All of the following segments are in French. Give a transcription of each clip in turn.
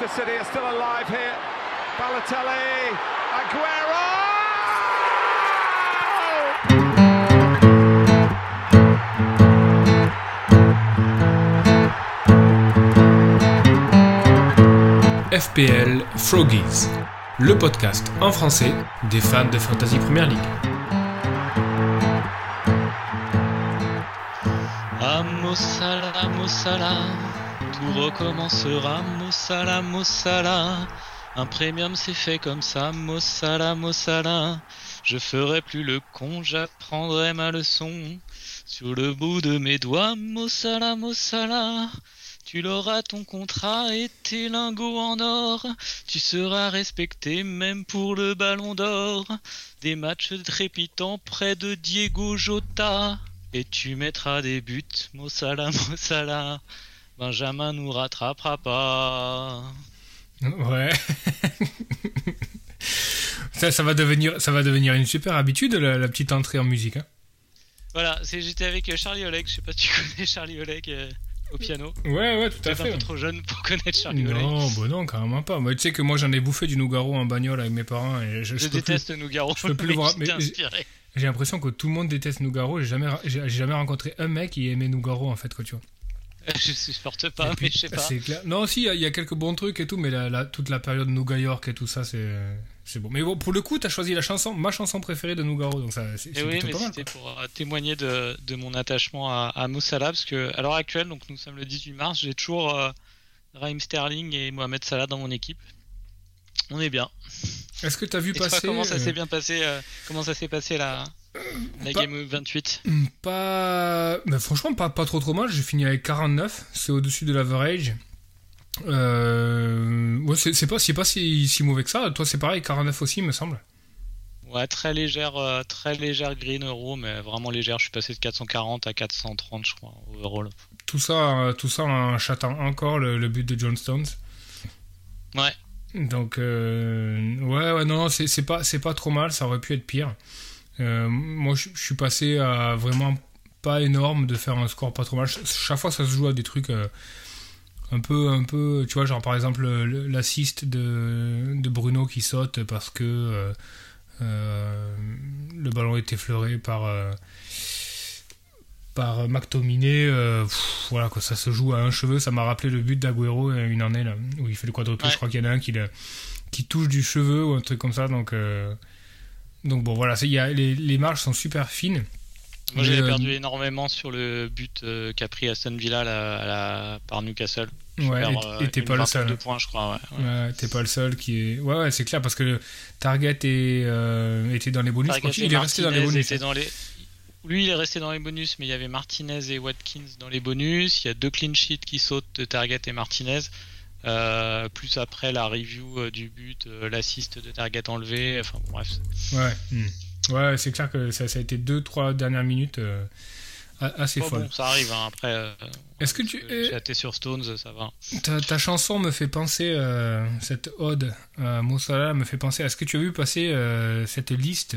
Manchester City are still alive here. Balotelli, Aguero! FPL Froggies, le podcast en français des fans de Fantasy Premier League. Ah Mossala, Mossala, tout recommencera, Mossala, Mossala. Un premium c'est fait comme ça, Mossala, Mossala. Je ferai plus le con, j'apprendrai ma leçon. Sur le bout de mes doigts, Mossala, Mossala. Tu l'auras ton contrat et tes lingots en or. Tu seras respecté même pour le ballon d'or. Des matchs trépitants près de Diego Jota. Et tu mettras des buts, Mossala, Mossala. Benjamin nous rattrapera pas. Ouais. ça, ça, va devenir, ça va devenir une super habitude, la, la petite entrée en musique. Hein. Voilà, j'étais avec Charlie Oleg. Je sais pas si tu connais Charlie Oleg. euh, au piano. Ouais, ouais, tout à fait. un peu trop jeune pour connaître Charlie Oleg. Non, bah non, carrément pas. Moi, tu sais que moi, j'en ai bouffé du Nougaro en bagnole avec mes parents et je, Je, je peux plus- déteste Nougaro. je peux plus le voir, mais-. J'ai l'impression que tout le monde déteste Nougaro. J'ai jamais, j'ai jamais rencontré un mec qui aimait Nougaro en fait, quoi, tu vois. Je supporte pas, Et mais puis, je sais pas. Clair. Non, si, il y a- il y, a quelques bons trucs et tout, mais la, la- toute la période Nougat York et tout ça, c'est, c'est bon. Mais bon, pour le coup, t'as choisi la chanson, ma chanson préférée de Nougaro, donc ça, c'est, Eh oui, plutôt mais pas mal. c'était pour euh, témoigner de, de mon attachement à, à Moussala, parce que à l'heure actuelle, donc nous sommes le 18 mars, j'ai toujours euh, Raheem Sterling et Mohamed Salah dans mon équipe. On est bien. Est-ce que t'as vu Et toi, passer comment ça euh, s'est bien passé euh, Comment ça s'est passé la, la pas- Game Week 28 Hmm, Pas. Mais franchement, pas, pas trop trop mal. J'ai fini avec 49. C'est au-dessus de l'average. Euh... Ouais, c'est, pas, c'est pas si, si mauvais que ça. Toi, c'est pareil, 49 aussi, il me semble. Ouais, très légère, euh, très légère green euro, mais vraiment légère. Je suis passé de 440 à 430, je crois, overall. Tout ça, euh, tout ça en chatant encore le, le but de John Stones. Ouais. Donc, euh, ouais, ouais, non, non, c'est, c'est pas, c'est pas trop mal. Ça aurait pu être pire. Euh, moi, je, je suis passé à vraiment pas énorme de faire un score pas trop mal. Ch- Chaque fois, ça se joue à des trucs euh, un peu, un peu, tu vois, genre par exemple le- l'assist de, de Bruno qui saute parce que euh, le ballon est effleuré par par McTominay. euh, pff, voilà, quoi, ça se joue à un cheveu. Ça m'a rappelé le but d'Aguero une année là, où il fait le quadruple. Ouais. Je crois qu'il y en a un qui, le- qui touche du cheveu ou un truc comme ça. Donc, euh, donc bon, voilà, il y a, les, les marges sont super fines. Moi, j'avais euh, perdu énormément sur le but euh, qu'a pris Aston Villa à la- par Newcastle. Je Ouais, perds, et- euh, t'es pas le seul. de points, je crois. Ouais. Ouais. Ouais, t'es pas le seul qui est. Ouais, ouais, c'est clair parce que Target est, euh, était dans les bonus. Target et est resté dans les bonus. étaient dans les- Lui, il est resté dans les bonus, mais il y avait Martinez et Watkins dans les bonus. Il y a deux clean sheets qui sautent de Target et Martinez. Euh, plus après la review euh, du but, euh, l'assist de Target enlevé. Enfin bon, bref. Ouais, hmm. ouais, c'est clair que ça, ça a été deux, trois dernières minutes euh, assez Bon, folles. bon, ça arrive hein, après. euh, Est-ce que tu- J'ai sur Stones, ça va. Ta, ta chanson me fait penser, euh, cette ode à Mossala me fait penser. Est-ce que tu as vu passer euh, cette liste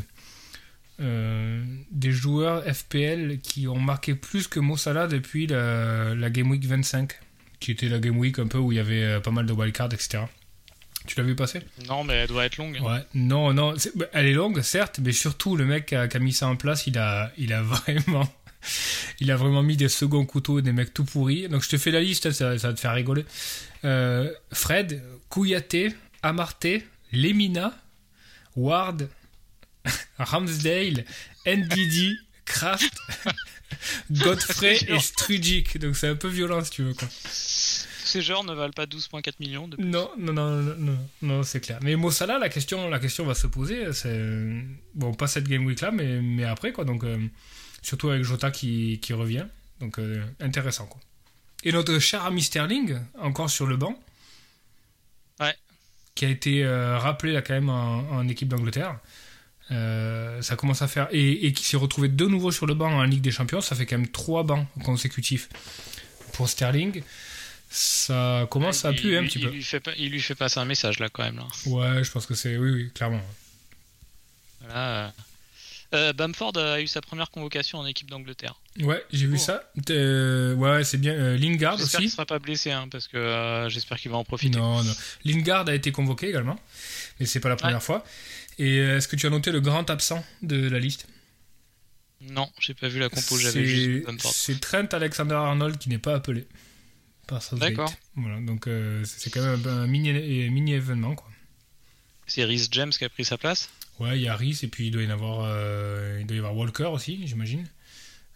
euh, des joueurs FPL qui ont marqué plus que Mossala depuis la, la Game Week 25, qui était la Game Week un peu où il y avait euh, pas mal de wildcards, etc. Tu l'as vu passer? Non, mais elle doit être longue. Ouais, non, non, bah, elle est longue, certes, mais surtout le mec qui a, qui a mis ça en place, il a, il a vraiment, il a vraiment mis des seconds couteaux, des mecs tout pourris. Donc je te fais la liste, ça, ça va te faire rigoler. Euh, Fred, Kouyaté, Amarté, Lemina, Ward, Ramsdale, NDD, Kraft, Godfrey et Strugic. Donc c'est un peu violent si tu veux quoi. Ces joueurs ne valent pas 12,4 millions. De... Non, non, non, non, non, non, c'est clair. Mais Mossala, la question, la question va se poser. C'est bon, pas cette game week là, mais, mais après quoi. Donc euh, surtout avec Jota qui, qui revient. Donc euh, intéressant quoi. Et notre cher ami Sterling, encore sur le banc. Ouais. Qui a été euh, rappelé là quand même en, en équipe d'Angleterre. Euh, ça commence à faire et, et qui s'est retrouvé de nouveau sur le banc en Ligue des Champions. Ça fait quand même trois bancs consécutifs pour Sterling. Ça commence à il, puer un petit il peu. Lui fait pas, il lui fait passer un message là quand même. Là. Ouais, je pense que c'est. Oui, oui, clairement. Voilà, euh. Euh, Bamford a eu sa première convocation en équipe d'Angleterre. Ouais, j'ai vu Oh. ça. Euh, ouais, c'est bien. Euh, Lingard J'espère qu'il aussi. sera pas blessé, hein, parce que j'espère qu'il va en profiter. Non, non. Lingard a été convoqué également, mais c'est pas la première fois. Et est-ce que tu as noté le grand absent de la liste? Non, j'ai pas vu la compo, j'avais juste Bamford. c'est Trent Alexander-Arnold qui n'est pas appelé par Southgate. D'accord. Voilà, donc euh, c'est quand même un, mini, mini événement quoi. C'est Rhys James qui a pris sa place? Ouais, il y a Harris et puis il doit y en avoir, euh, il doit y avoir Walker aussi, j'imagine.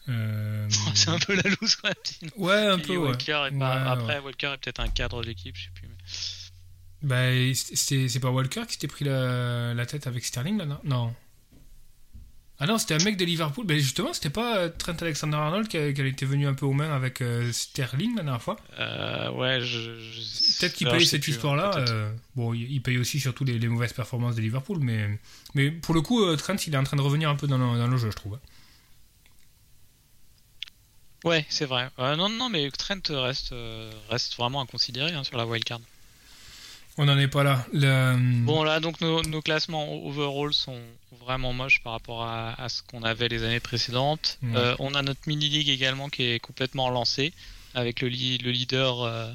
Euh, c'est un peu la loose sinon. Ouais, un peu. Ouais. Walker est pas- Ouais, Après, Walker est peut-être un cadre de l'équipe, je sais plus. mais- Bah, c'est c'est pas Walker qui s'était pris la, la tête avec Sterling là, non? Non. Ah non, c'était un mec de Liverpool. Ben justement, c'était pas euh, Trent Alexander-Arnold qui, qui était venu un peu aux mains avec euh, Sterling la dernière fois? Euh, ouais, je. je- Peut-être qu'il paye cette plus, histoire-là. euh, bon, il paye aussi surtout les, les mauvaises performances de Liverpool, mais, mais pour le coup, Trent, il est en train de revenir un peu dans le, dans le jeu, je trouve. Ouais, c'est vrai. Non, non, mais Trent reste, reste vraiment à considérer hein, sur la wildcard. On n'en est pas là. Le- Bon, là, donc nos, nos classements overall sont vraiment moches par rapport à, à ce qu'on avait les années précédentes. Euh, on a notre mini-league également qui est complètement lancée, avec le, li- le leader euh,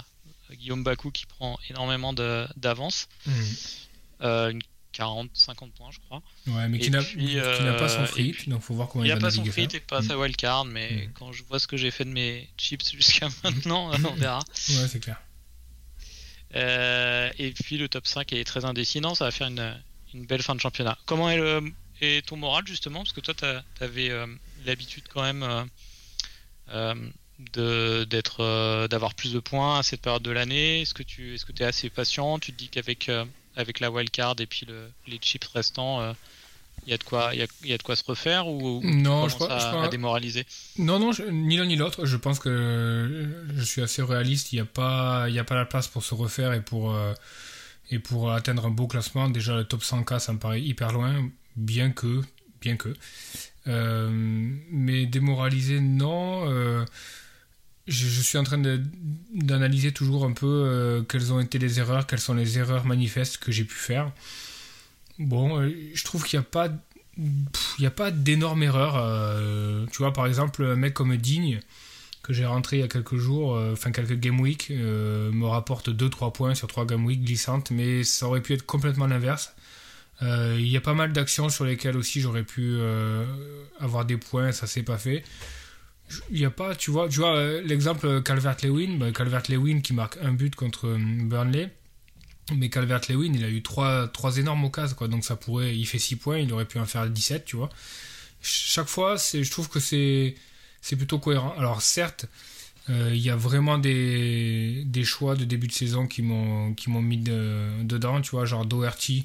Guillaume Bakou qui prend énormément d'avance. Euh, une 40, 50 points, je crois. Ouais, mais qui n'a pas son euh, free hit, donc faut voir comment Il il, a va pas son free et pas Hmm. sa wildcard, mais Mm. quand je vois ce que j'ai fait de mes chips jusqu'à maintenant, on verra. Ouais, c'est clair. Euh, et puis le top 5 est très indécis. Non, ça va faire une, belle fin de championnat. Comment est, ton moral justement? Parce que toi, tu avais l'habitude quand même euh, euh, euh, d'avoir plus de points à cette période de l'année. Est-ce que tu es assez patient? Tu te dis qu'avec euh, avec la wildcard et puis le, les chips restants, il y, a de quoi- y a, y a de quoi se refaire ou, Non, je crois- je à, crois- à démoraliser? Non, non, je- ni l'un ni l'autre. Je pense que je suis assez réaliste. Il n'y a, pas- il y a pas la place pour se refaire et pour, euh, et pour atteindre un beau classement. Déjà, le top 100K, ça me paraît hyper loin, bien que. Bien que. Euh, mais démoraliser, non. euh, je, je suis en train d'analyser toujours un peu quelles ont été les erreurs, quelles sont les erreurs manifestes que j'ai pu faire. Bon, euh, je trouve qu'il n'y a pas d'énormes erreurs. euh, tu vois, par exemple, un mec comme Digne, que j'ai rentré il y a quelques jours, euh, enfin quelques game week, me rapporte 2-3 points sur 3 game week glissantes, mais ça aurait pu être complètement l'inverse. Il y a pas mal d'actions sur lesquelles aussi j'aurais pu avoir des points, ça s'est pas fait. Il a pas, tu vois, tu vois l'exemple Calvert-Lewin, bah, Calvert-Lewin qui marque un but contre Burnley. Mais Calvert-Lewin, il a eu trois, trois énormes occasions, quoi. Donc ça pourrait, il fait 6 points, il aurait pu en faire 17, tu vois. Chaque fois, c'est, je trouve que c'est, c'est plutôt cohérent. Alors certes, euh, il y a vraiment des, des choix de début de saison qui m'ont, qui m'ont mis de- dedans, tu vois, genre Doherty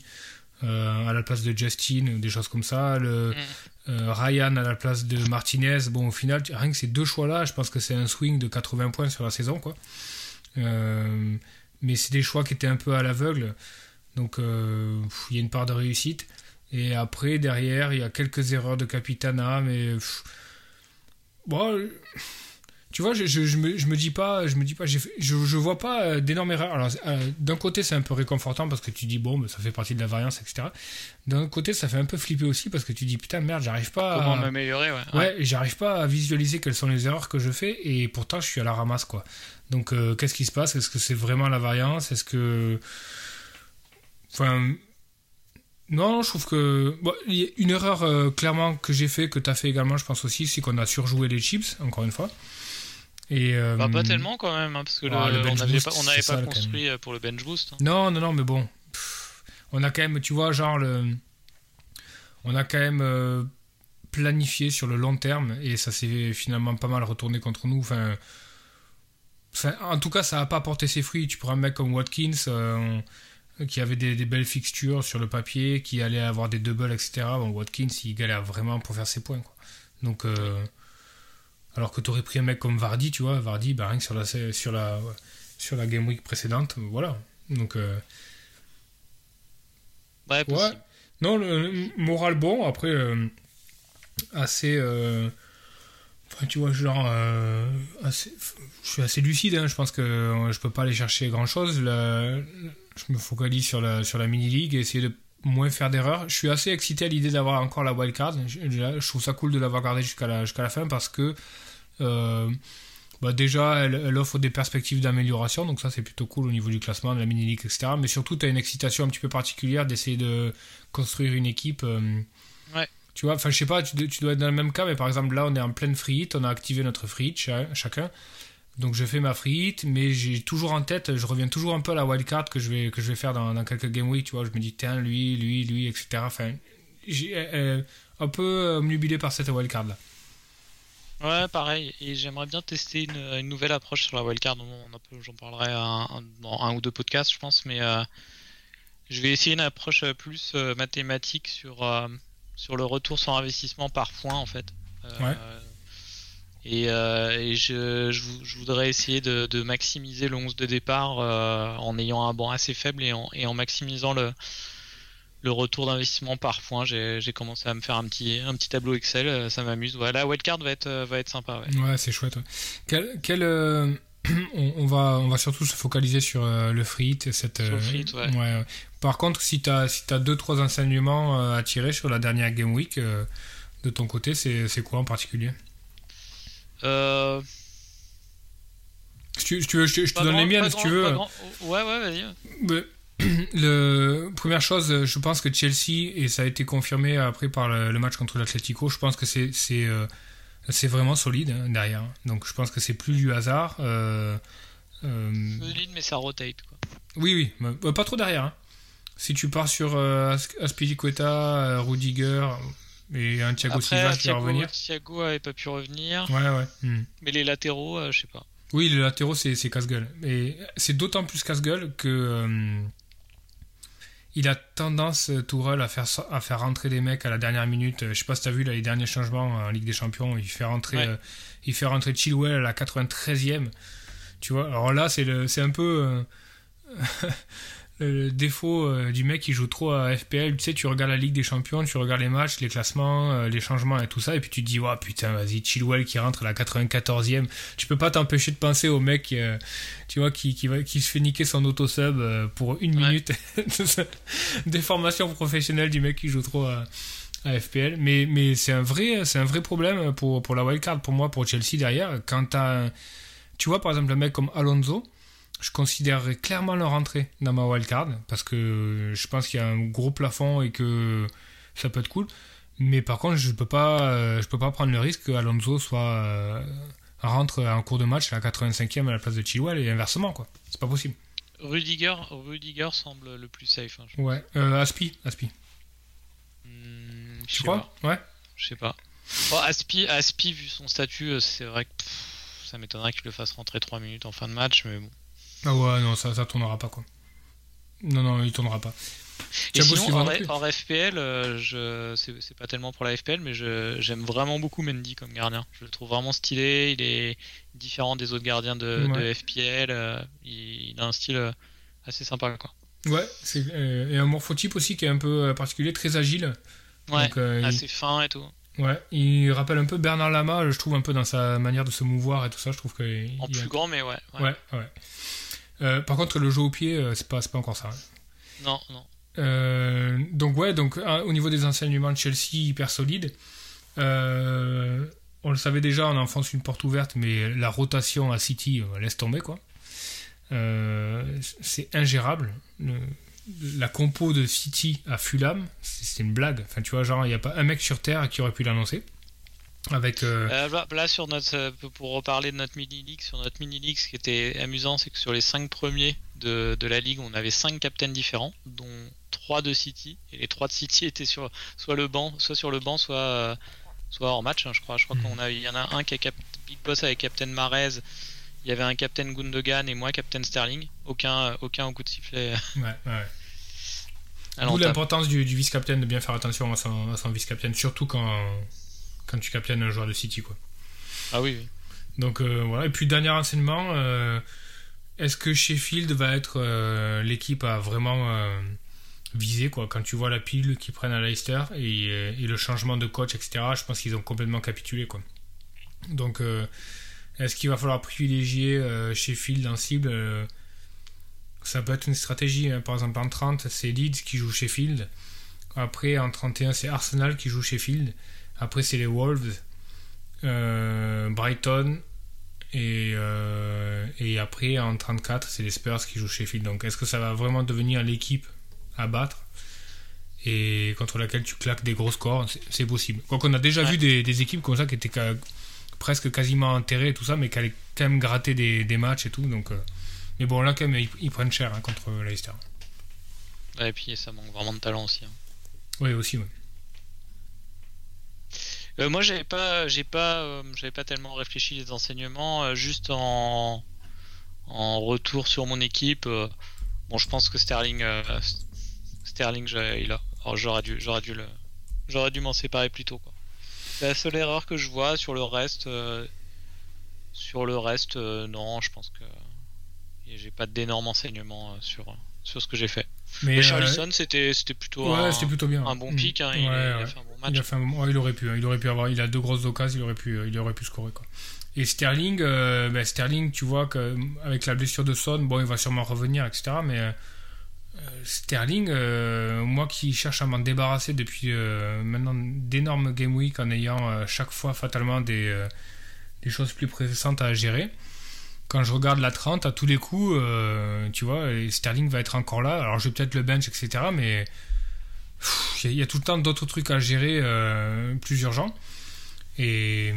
euh, à la place de Justin, des choses comme ça. Le, euh, Ryan à la place de Martinez. Bon, au final, rien que ces deux choix-là, je pense que c'est un swing de 80 points sur la saison, quoi. Euh, mais c'est des choix qui étaient un peu à l'aveugle. Donc euh, il y a une part de réussite. Et après, derrière, il y a quelques erreurs de Capitana, mais bon, tu vois, je, je, je me, je me dis pas, je me dis pas, fait- je, je vois pas euh, d'énormes erreurs. Alors, euh, d'un côté, c'est un peu réconfortant parce que tu dis bon, ben, ça fait partie de la variance, etc. D'un côté, ça fait un peu flipper aussi parce que tu dis putain merde, j'arrive pas. Comment à... m'améliorer ouais. Ouais, j'arrive pas à visualiser quelles sont les erreurs que je fais et pourtant je suis à la ramasse quoi. Donc euh, qu'est-ce qui se passe? Est-ce que c'est vraiment la variance? Est-ce que enfin non, je trouve que bon, il y a une erreur euh, clairement que j'ai fait que tu as fait également, je pense aussi, c'est qu'on a surjoué les chips encore une fois. Et euh, Bah, pas tellement quand même, hein, parce que le- Ah, le on n'avait pas, on ça, construit euh, pour le bench boost. hein. Non, non, non, mais bon. Pff, on a quand même, tu vois, genre, le, on a quand même euh, planifié sur le long terme et ça s'est finalement pas mal retourné contre nous. Enfin, enfin, en tout cas, ça n'a pas porté ses fruits. Tu prends un mec comme Watkins euh, qui avait des, des belles fixtures sur le papier, qui allait avoir des doubles, etc. Bon, Watkins, il galère vraiment pour faire ses points. Quoi. Donc, euh, alors que tu aurais pris un mec comme Vardy, tu vois, Vardy, bah, rien que sur la, sur la, sur la Game Week précédente, voilà. Donc, euh, Ouais, non, le, le moral bon, après, euh, assez. euh, Enfin, tu vois, genre. euh, assez- je suis assez lucide, hein, je pense que euh, je peux pas aller chercher grand chose. je me focalise sur la, sur la mini-league et essayer de moins faire d'erreurs. Je suis assez excité à l'idée d'avoir encore la wildcard. Je, je trouve ça cool de l'avoir gardée jusqu'à la, jusqu'à la fin parce que euh, bah déjà, elle, elle, offre des perspectives d'amélioration, donc ça c'est plutôt cool au niveau du classement, de la mini-league, etc. Mais surtout, tu as une excitation un petit peu particulière d'essayer de construire une équipe. Euh, ouais. Tu vois, enfin je sais pas, tu, tu, dois être dans le même cas, mais par exemple là on est en pleine free hit, on a activé notre free hit chacun. Donc je fais ma free hit, mais j'ai toujours en tête, je reviens toujours un peu à la wildcard que je vais, que je vais faire dans, dans quelques game week, tu vois. Je me dis, tiens, lui, lui, lui, etc. Enfin, j'ai euh, un peu omnubilé par cette wildcard là. Ouais, pareil. Et j'aimerais bien tester une, une, nouvelle approche sur la wildcard. J'en parlerai un, dans un ou deux podcasts, je pense. Mais euh, je vais essayer une approche plus euh, mathématique sur, euh, sur le retour sur investissement par point, en fait. ouais. Et, et je, je, je, voudrais essayer de, de, maximiser le 11 de départ en ayant un banc assez faible et en, et en maximisant le, le retour d'investissement par point. J'ai commencé à me faire un petit, un petit tableau Excel, euh, ça m'amuse. Voilà, la wildcard va être, euh, va être sympa. Ouais, ouais c'est chouette. Ouais. Quel, quel euh, on, on, va, on va surtout se focaliser sur euh, le free Cette, sur le free ouais. ouais. Par contre, si tu as, si as deux, trois enseignements à tirer sur la dernière Game Week, de ton côté, c'est quoi en particulier? Euh... Si tu, si tu veux, je, je te donne grand, les miennes, si tu veux. Ouais, ouais, vas-y. Le première chose, je pense que Chelsea et ça a été confirmé après par le, le match contre l'Atlético. Je pense que c'est c'est euh, c'est vraiment solide hein, derrière. Donc je pense que c'est plus du hasard. Euh, euh... Solide, mais ça rotate quoi. Oui, oui, bah, pas trop derrière. Hein. Si tu pars sur euh, Aspilicueta, Rudiger et un Thiago après, Silva qui va revenir. Thiago avait pas pu revenir. Ouais, ouais. Hmm. Mais les latéraux, euh, je sais pas. Oui, les latéraux, c'est casse-gueule. Et c'est d'autant plus casse-gueule que euh, il a tendance, Tourelle, à faire, à faire rentrer des mecs à la dernière minute. Je sais pas si tu as vu là, les derniers changements en Ligue des Champions. Il fait rentrer, Ouais. euh, il fait rentrer Chilwell à la 93e. Tu vois, alors là, c'est un peu euh, le défaut euh, du mec qui joue trop à FPL. Tu sais, tu regardes la Ligue des Champions, tu regardes les matchs, les classements, euh, les changements et tout ça, et puis tu te dis, ouais, putain, vas-y, Chilwell qui rentre à la 94e. Tu peux pas t'empêcher de penser au mec, euh, tu vois, qui, qui, va, qui se fait niquer son auto-sub pour une Ouais. minute. Déformation professionnelle du mec qui joue trop à, à FPL. Mais, mais c'est un vrai, un vrai problème pour, pour la wildcard, pour moi, pour Chelsea derrière. Quand tu vois, par exemple, un mec comme Alonso, je considérerais clairement le rentrer dans ma wildcard parce que je pense qu'il y a un gros plafond et que ça peut être cool. Mais par contre, je peux pas, euh, je peux pas prendre le risque que Alonso soit euh, rentre en cours de match à la 85e à la place de Chilwell et inversement quoi. C'est pas possible. Rudiger, Rudiger semble le plus safe. hein, je- Ouais. Euh, Aspi, Aspi. Hmm, je crois pas. Ouais. Je sais pas. Bon, Aspi, Aspi, vu son statut, euh, c'est vrai que pff, ça m'étonnerait qu'il le fasse rentrer 3 minutes en fin de match, mais bon. Ah ouais, non, ça, ça tournera pas quoi. Non, non, il tournera pas. Et sinon, en, en FPL, euh, je, c'est, pas tellement pour la FPL, mais j'aime vraiment beaucoup Mendy comme gardien. Je le trouve vraiment stylé, il est différent des autres gardiens de, Ouais. de FPL, euh, il, il a un style euh, assez sympa. Quoi. Ouais, euh, et un morphotype aussi qui est un peu euh, particulier, très agile. Ouais, Donc, il- assez fin et tout. Ouais, il rappelle un peu Bernard Lama, je trouve un peu dans sa manière de se mouvoir et tout ça, je trouve que En il y a- plus grand, mais ouais. ouais. Ouais, ouais. Euh, par contre, le jeu au pied, euh, c'est pas, pas encore ça. hein. Non, non. Euh, donc ouais, donc euh, au niveau des enseignements de Chelsea, hyper solide. On le savait déjà, on enfonce une porte ouverte, mais la rotation à City, laisse tomber quoi. C'est ingérable. Le- la compo de City à Fulham, c'est c'est une blague. Enfin, tu vois, genre, il n'y a pas un mec sur Terre qui aurait pu l'annoncer. Avec. euh, Euh, là, sur notre, euh, pour reparler de notre mini league, sur notre mini league, ce qui était amusant, c'est que sur les 5 premiers de, de la ligue, on avait 5 captains différents, dont 3 de City, et les 3 de City étaient sur soit le banc, soit sur le banc, soit, soit hors match, hein, je crois. Je crois Mhm. qu'on a, il y en a un qui a cap, Big Boss avec Captain Marez, il y avait un Captain Gundogan et moi Captain Sterling. Aucun, aucun au coup de sifflet ouais, ouais. D'où l'importance du, du vice-captain de bien faire attention à son, à son vice-captain, surtout quand, quand tu captaines un joueur de City. Quoi. Ah oui, oui. Donc euh, voilà. Et puis dernier enseignement, euh, est-ce que Sheffield va être euh, l'équipe à vraiment viser quoi? Quand tu vois la pile qu'ils prennent à Leicester et, et le changement de coach, etc. Je pense qu'ils ont complètement capitulé quoi. Donc euh, est-ce qu'il va falloir privilégier euh, Sheffield en cible? Euh, Ça peut être une stratégie. hein. Par exemple en 30, c'est Leeds qui joue Sheffield. Après, en 31, c'est Arsenal qui joue Sheffield. Après, c'est les Wolves, euh, Brighton. Et, euh, et après, en 34, c'est les Spurs qui jouent Sheffield. Donc, est-ce que ça va vraiment devenir l'équipe à battre et contre laquelle tu claques des gros scores? C'est possible. Quoi qu'on a déjà vu des, équipes comme ça qui étaient presque quasiment enterrées et tout ça, mais qui allaient quand même gratter des, matchs et tout. Donc, euh, mais bon, là, quand même, ils, prennent cher hein, contre Leicester. et puis ça manque vraiment de talent aussi. Hein. Oui, aussi, oui. Euh, moi, j'avais pas, j'ai pas, euh, j'avais pas tellement réfléchi les enseignements. Euh, juste en, en retour sur mon équipe. bon, je pense que Sterling, Sterling, il a, oh, j'aurais dû, j'aurais dû le, j'aurais dû m'en séparer plus tôt. Quoi. C'est la seule erreur que je vois sur le reste. sur le reste, non, je pense que j'ai pas d'énormes enseignements sur sur ce que j'ai fait. Mais, Charlison, c'était c'était plutôt, un, plutôt bien. un bon pic. Hein, il, a fait un bon match. Il, a fait un il aurait pu, hein, il aurait pu avoir, il a deux grosses occasions, il aurait pu, il aurait pu scorer quoi. Et Sterling, euh, ben Sterling, tu vois qu'avec la blessure de Son, bon, il va sûrement revenir, etc. Mais euh, Sterling, euh, moi qui cherche à m'en débarrasser depuis maintenant d'énormes game week en ayant chaque fois fatalement des, des choses plus pressantes à gérer quand je regarde la 30, à tous les coups, euh, tu vois, Sterling va être encore là. Alors, je vais peut-être le bench, etc. Mais il y, a tout le temps d'autres trucs à gérer euh, plus urgents. Et,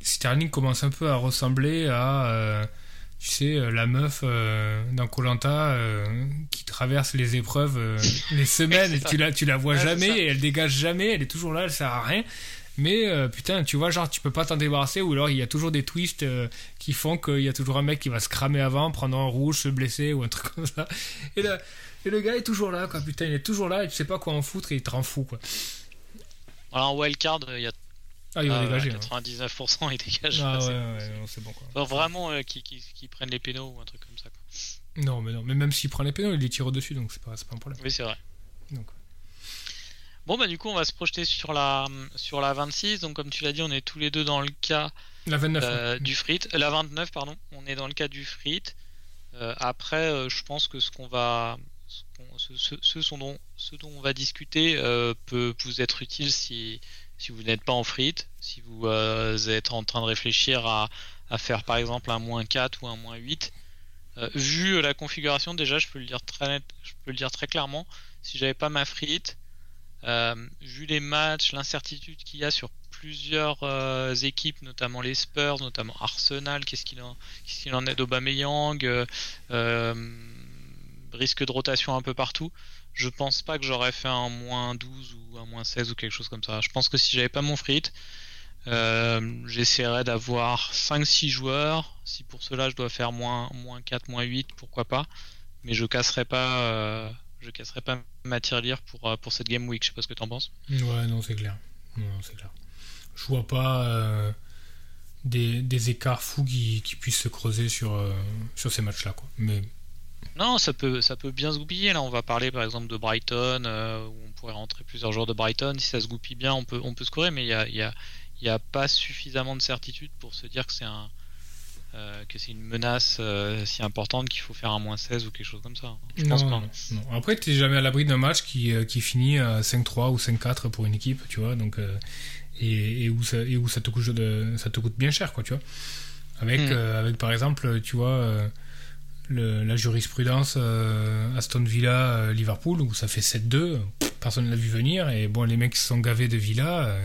Sterling commence un peu à ressembler à, euh, tu sais, la meuf dans Colanta qui traverse les épreuves les semaines. et tu la, tu la vois jamais et elle dégage jamais. Elle est toujours là, elle sert à rien. Mais euh, putain, tu vois, genre, tu peux pas t'en débarrasser, ou alors il y a toujours des twists euh, qui font qu'il y a toujours un mec qui va se cramer avant, prendre un rouge, se blesser, ou un truc comme ça. Et, et le gars est toujours là, quoi, putain, il est toujours là, et tu sais pas quoi en foutre, et il te rend fou, quoi. Alors en wildcard, il y a. Ah, il va dégager. 99% hein. il dégage. Ah ouais, ouais, c'est bon, quoi. vraiment, euh, qui, qui, qui, prennent les pénaux ou un truc comme ça, quoi. Non, mais non, mais même s'il prend les pénaux, il les tire au-dessus, donc c'est pas, pas un problème. Oui, c'est vrai. Donc. Bon, bah, du coup, on va se projeter sur la, sur la 26. Donc, comme tu l'as dit, on est tous les deux dans le cas la 29, euh, du frit. La 29, pardon. On est dans le cas du frit. Euh, après, euh, je pense que ce qu'on va. Ce, dont, on va discuter peut vous être utile si, vous n'êtes pas en frit, si vous êtes en train de réfléchir à, faire par exemple un moins 4 ou un moins 8. vu la configuration, déjà, je peux le dire très clairement. Si j'avais pas ma frite, euh, vu les matchs, l'incertitude qu'il y a sur plusieurs euh, équipes, notamment les Spurs, notamment Arsenal, qu'est-ce qu'il en, qu en est d'Aubameyang, euh, risque de rotation un peu partout. Je pense pas que j'aurais fait un moins 12 ou un moins 16 ou quelque chose comme ça. Je pense que si j'avais pas mon frit, j'essaierais d'avoir 5-6 joueurs. Si pour cela je dois faire moins, moins 4, moins 8, pourquoi pas. Mais je casserai pas je casserai pas ma tirelire pour, euh, pour cette Game Week. Je sais pas ce que t'en penses. Ouais, non, c'est clair. Non, c'est clair. Je vois pas euh, des, écarts fous qui, puissent se creuser sur, euh, sur ces matchs-là. Quoi. Mais... Non, ça peut, ça peut bien se goupiller. Là, on va parler par exemple de Brighton, où on pourrait rentrer plusieurs joueurs de Brighton. Si ça se goupille bien, on peut, on peut scorer, mais il n'y a, y a, y a pas suffisamment de certitude pour se dire que c'est un, euh, que c'est une menace euh, si importante qu'il faut faire un moins 16 ou quelque chose comme ça. Je pense pas. Non. Après, tu jamais à l'abri d'un match qui, euh, qui finit à 5-3 ou 5-4 pour une équipe, tu vois, donc, et, et, où ça, et où ça te, coûte ça te coûte bien cher, quoi, tu vois. Avec, hmm. avec par exemple, tu vois, la jurisprudence Aston Villa, Liverpool, où ça fait 7-2, personne ne l'a vu venir, et bon, les mecs qui sont gavés de Villa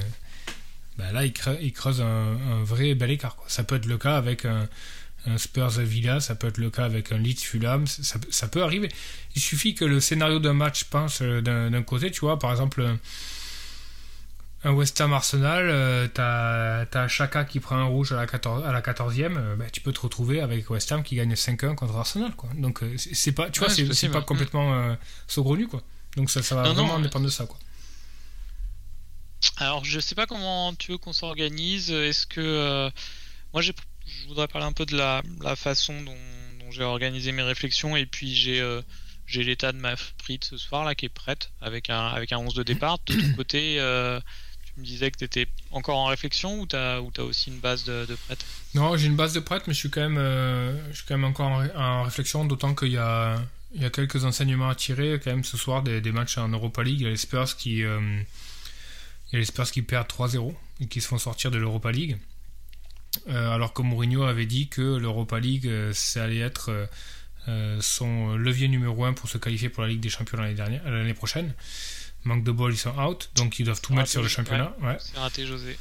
bah là, il, creuse un, vrai bel écart. Ça peut être le cas avec un, Spurs Villa, ça peut être le cas avec un Leeds Fulham, ça, ça, peut arriver. Il suffit que le scénario d'un match pense euh, d'un côté, tu vois, par exemple, un West Ham Arsenal, euh, t'as as Chaka qui prend un rouge à la, 14, à la 14e, euh, bah, tu peux te retrouver avec West Ham qui gagne 5-1 contre Arsenal. Quoi. Donc, c'est pas, tu vois, c'est pas complètement saugrenu, quoi. Donc, ça, ça va vraiment dépendre de ça, quoi. Alors, je sais pas comment tu veux qu'on s'organise. Est-ce que. Euh, moi, je voudrais parler un peu de la, façon dont, j'ai organisé mes réflexions et puis j'ai. Euh, j'ai l'état de ma frite ce soir là qui est prête avec un avec un 11 de départ. De ton côté, euh, tu me disais que tu étais encore en réflexion ou tu as, aussi une base de, de Non, j'ai une base de prête, mais je suis quand même, je suis quand même encore en, réflexion, d'autant qu'il y a, y a quelques enseignements à tirer quand même ce soir des, matchs en Europa League. Il y a les Spurs qui, il y a qui perdent 3-0 et qui se font sortir de l'Europa League. Euh, alors que Mourinho avait dit que l'Europa League, euh, ça allait être euh, son levier numéro 1 pour se qualifier pour la Ligue des Champions l'année prochaine. Manque de ball, ils sont out, donc ils doivent tout mettre sur le championnat. Ouais. C'est raté, José.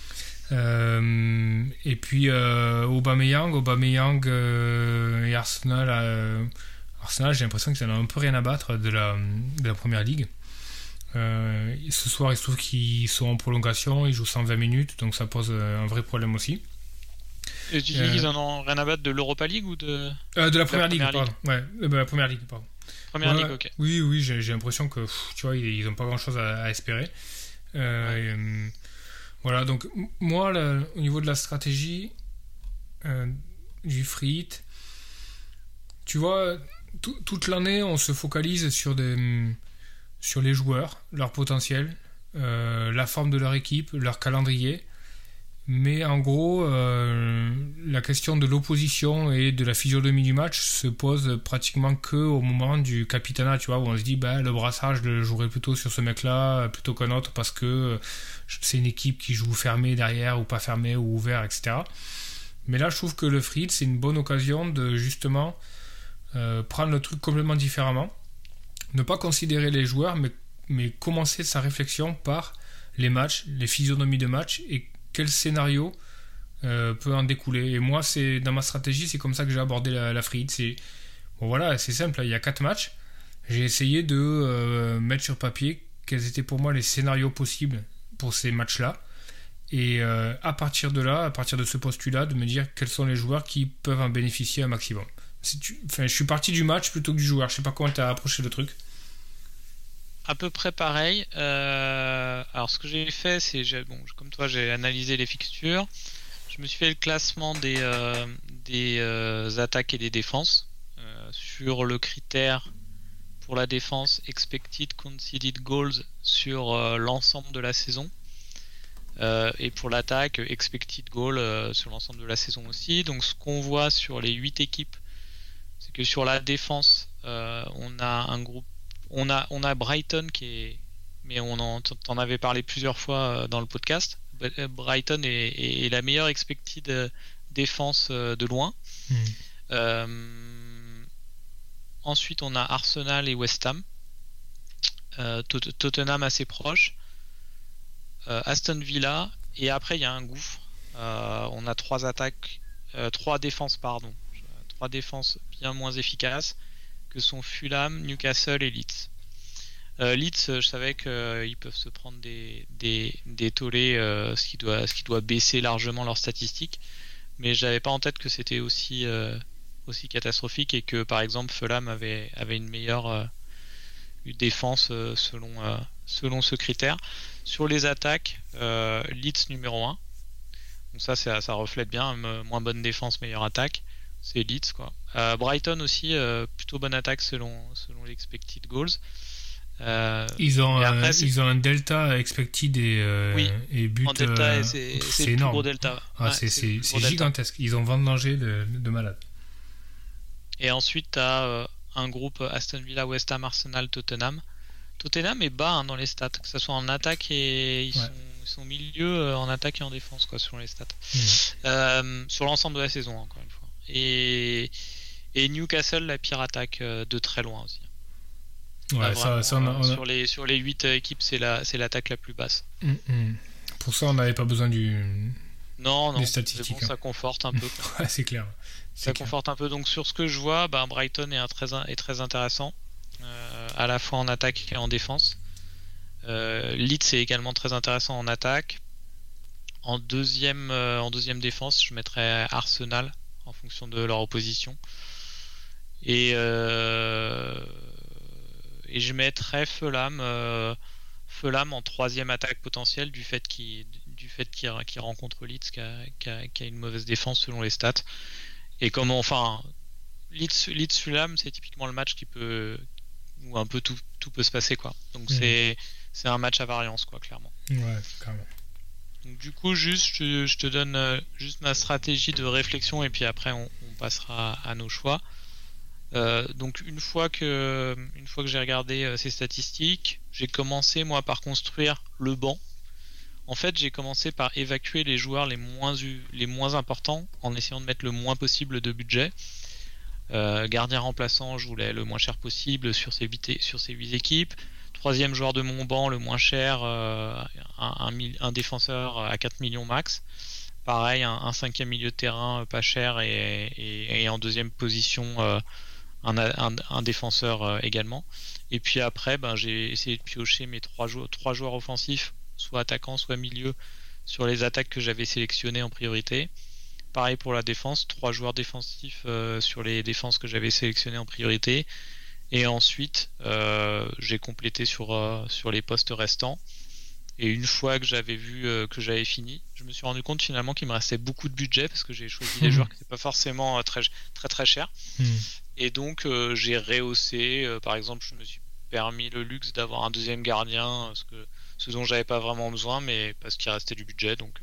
Euh, et puis euh, Aubameyang, Aubameyang euh, et Arsenal. Arsenal, j'ai l'impression qu'ils n'ont un peu rien à battre de la, de la première ligue. ce soir, il se trouve qu'ils sont en prolongation, ils jouent 120 minutes, donc ça pose un vrai problème aussi. Et tu dis qu'ils en ont rien à battre de l'Europa League ou de. de la première, ligue, pardon. Ouais, de la première ligue, pardon. Première ligue, ok. Oui, oui, j'ai l'impression que, tu vois, ils n'ont pas grand chose à, à espérer. Euh, ouais. voilà, donc moi, là, au niveau de la stratégie euh, du free hit, tu vois, toute l'année, on se focalise sur, des, sur les joueurs, leur potentiel, euh, la forme de leur équipe, leur calendrier. Mais en gros, euh, la question de l'opposition et de la physionomie du match se pose pratiquement que au moment du capitanat, tu vois, où on se dit, bah, le brassage, je le jouerai plutôt sur ce mec-là plutôt qu'un autre parce que c'est une équipe qui joue fermé derrière ou pas fermé ou ouvert, etc. Mais là, je trouve que le free c'est une bonne occasion de justement euh, prendre le truc complètement différemment, ne pas considérer les joueurs, mais, mais commencer sa réflexion par les matchs, les physionomies de match et quel scénario euh, peut en découler. Et moi, c'est dans ma stratégie, c'est comme ça que j'ai abordé la, la free C'est bon, voilà, c'est simple. Il y a quatre matchs. J'ai essayé de euh, mettre sur papier quels étaient pour moi les scénarios possibles pour ces matchs-là. Et euh, à partir de là, à partir de ce postulat, de me dire quels sont les joueurs qui peuvent en bénéficier un maximum. Enfin, je suis parti du match plutôt que du joueur. Je sais pas comment tu as approché le truc à peu près pareil. Euh, alors ce que j'ai fait, c'est bon, comme toi, j'ai analysé les fixtures. Je me suis fait le classement des, euh, des euh, attaques et des défenses sur le critère pour la défense expected conceded goals sur l'ensemble de la saison. et pour l'attaque, expected goal sur l'ensemble de la saison aussi. Donc ce qu'on voit sur les 8 équipes, c'est que sur la défense, on a un groupe on a, on a Brighton qui est. Mais on en, avait parlé plusieurs fois euh, dans le podcast. Euh, Brighton est, la meilleure expected euh, défense de loin. Hmm. ensuite, on a Arsenal et West Ham. Tottenham assez proche. Aston Villa. Et après, il y a un gouffre. on a trois attaques. trois défenses, pardon. Trois défenses bien moins efficaces que sont Fulham, Newcastle et Leeds. Euh, Leeds, je savais qu'ils euh, peuvent se prendre des, des, des tollés, euh, ce, qui doit, ce qui doit baisser largement leurs statistiques, mais j'avais pas en tête que c'était aussi, aussi catastrophique et que par exemple Fulham avait, avait une meilleure défense selon, selon ce critère. Sur les attaques, Leeds numéro 1. Donc ça, ça, reflète bien, moins bonne défense, meilleure attaque c'est Leeds quoi. Euh, Brighton aussi, euh, plutôt bonne attaque selon, selon l'expected goals. Euh, ils, ont, après, ils ont un delta expected et, oui, et but. En delta, c'est énorme. Gros delta. Ah, ouais, c'est gigantesque. Ils ont vendangé de, de malade. Et ensuite, tu as un groupe Aston Villa, West Ham, Arsenal, Tottenham. Tottenham est bas hein, dans les stats, que ce soit en attaque et ils, sont, sont milieu en attaque et en défense quoi, selon les stats. Mmh. sur l'ensemble de la saison, encore une fois. Et, et Newcastle, la pire attaque euh, de très loin aussi. Ouais, ça, ça, on Sur, les, sur les 8 euh, équipes, c'est l'attaque la, la, plus basse. Mm, mm. Pour ça, on n'avait pas besoin du. Non, non, des statistiques. Bon, ça conforte un peu. ouais, c'est clair. Ça clair. conforte un peu. Donc, sur ce que je vois, bah, Brighton est, un très, est très intéressant, euh, à la fois en attaque et en défense. Euh, Leeds est également très intéressant en attaque. En deuxième, euh, en deuxième défense, je mettrais Arsenal en fonction de leur opposition. Et, euh, et je mettrais Fulham, euh, en troisième attaque potentielle du fait qu'il du fait qu'il rencontre Leeds qui a, qui, a, une mauvaise défense selon les stats. Et comment, enfin, Leeds, Leeds Fulham, c'est typiquement le match qui peut où un peu tout, tout peut se passer quoi. Donc mmh. c'est c'est un match à variance quoi, clairement. Ouais, du coup, juste, je, te donne euh, juste ma stratégie de réflexion et puis après on, passera à nos choix. Euh, donc une fois que j'ai regardé euh, ces statistiques, j'ai commencé moi par construire le banc. En fait, j'ai commencé par évacuer les joueurs les moins les moins importants en essayant de mettre le moins possible de budget. gardien remplaçant, je voulais le moins cher possible sur ces sur ces 8 équipes troisième joueur de mon banc le moins cher, euh, un, défenseur à 4 millions max. Pareil, un, cinquième milieu de terrain euh, pas cher et, en deuxième position euh, un, défenseur également. Et puis après, ben, j'ai essayé de piocher mes trois, joueurs, trois joueurs offensifs, soit attaquants, soit milieu, sur les attaques que j'avais sélectionnées en priorité. Pareil pour la défense, trois joueurs défensifs sur les défenses que j'avais sélectionnées en priorité. Et ensuite, euh, j'ai complété sur, euh, sur les postes restants. Et une fois que j'avais vu euh, que j'avais fini, je me suis rendu compte finalement qu'il me restait beaucoup de budget parce que j'ai choisi des joueurs qui n'étaient pas forcément très très très chers. Hmm. Et donc j'ai rehaussé. par exemple, je me suis permis le luxe d'avoir un deuxième gardien, ce, que, ce dont j'avais pas vraiment besoin, mais parce qu'il restait du budget. Donc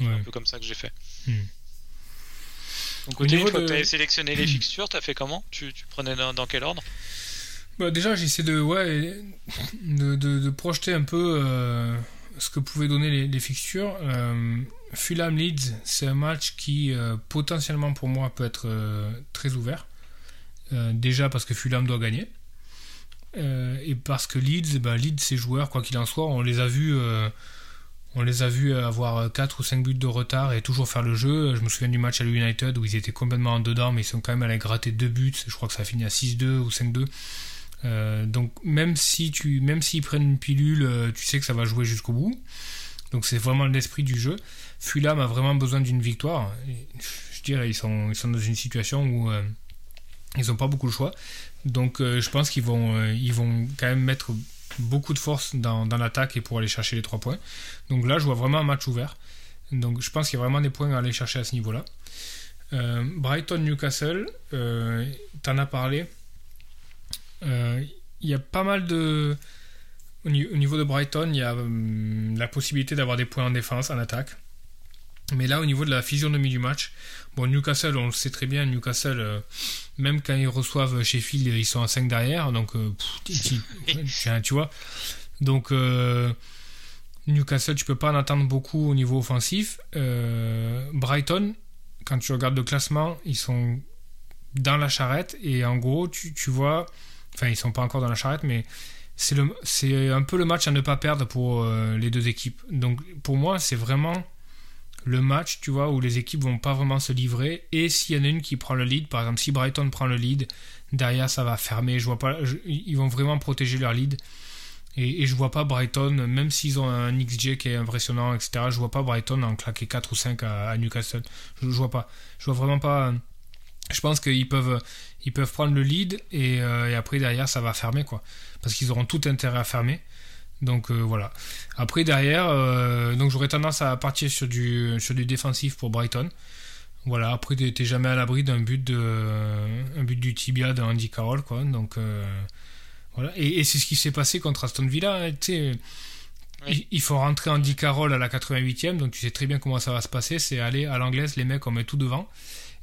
voilà. c'est un peu comme ça que j'ai fait. Hmm. Donc, au niveau de... tu as sélectionné les fixtures, tu as fait comment tu, tu, prenais dans, quel ordre bah Déjà, j'essaie de, ouais, de, de, projeter un peu euh, ce que pouvaient donner les, fixtures. Euh, Fulham Leeds, c'est un match qui euh, potentiellement pour moi peut être très ouvert. déjà parce que Fulham doit gagner. et parce que Leeds, bah, Leeds, ses joueurs, quoi qu'il en soit, on les a vus on les a vus avoir 4 ou 5 buts de retard et toujours faire le jeu. Je me souviens du match à l'United où ils étaient complètement en dedans, mais ils sont quand même allés gratter 2 buts. Je crois que ça a fini à 6-2 ou 5-2. Euh, donc même si tu, même s'ils prennent une pilule, euh, tu sais que ça va jouer jusqu'au bout. Donc c'est vraiment l'esprit du jeu. Fulham a vraiment besoin d'une victoire. Je dirais ils sont, sont dans une situation où euh, ils n'ont pas beaucoup de choix. Donc je pense qu'ils vont, ils vont quand même mettre beaucoup de force dans, l'attaque et pour aller chercher les 3 points. Donc là, je vois vraiment un match ouvert. Donc je pense qu'il y a vraiment des points à aller chercher à ce niveau-là. Euh, Brighton-Newcastle, euh, t'en as parlé. Euh, il y a pas mal de. Au niveau de Brighton, il y a hum, la possibilité d'avoir des points en défense, en attaque. Mais là, au niveau de la physionomie du match, bon, Newcastle, on le sait très bien, Newcastle, euh, même quand ils reçoivent Sheffield, ils sont à 5 derrière, donc, euh, tu, vois. Donc, euh, Newcastle, tu peux pas en attendre beaucoup au niveau offensif. Brighton, quand tu regardes le classement, ils sont dans la charrette, et en gros, tu, tu vois, enfin, ils sont pas encore dans la charrette, mais c'est un peu le match à ne pas perdre pour les deux équipes. Donc, pour moi, c'est vraiment le match, tu vois, où les équipes vont pas vraiment se livrer. Et s'il y en a une qui prend le lead, par exemple, si Brighton prend le lead, derrière ça va fermer. Je vois pas, ils vont vraiment protéger leur lead. Et, et, je vois pas Brighton, même s'ils ont un XG qui est impressionnant, etc. Je vois pas Brighton en claquer 4 ou 5 à, Newcastle. Je, je, vois pas. Je vois vraiment pas. Je pense qu'ils peuvent, ils peuvent prendre le lead et, euh, et après derrière ça va fermer quoi. Parce qu'ils auront tout intérêt à fermer. Donc euh, voilà. Après derrière, euh, donc j'aurais tendance à partir sur du, sur du défensif pour Brighton. Voilà, après t'es jamais à l'abri d'un but de un but du tibia de Andy Carroll quoi. Donc euh, voilà. Et, c'est ce qui s'est passé contre Aston Villa. Hein, il, faut rentrer Andy Carroll à la 88e, donc tu sais très bien comment ça va se passer. C'est aller à l'anglaise, les mecs on met tout devant.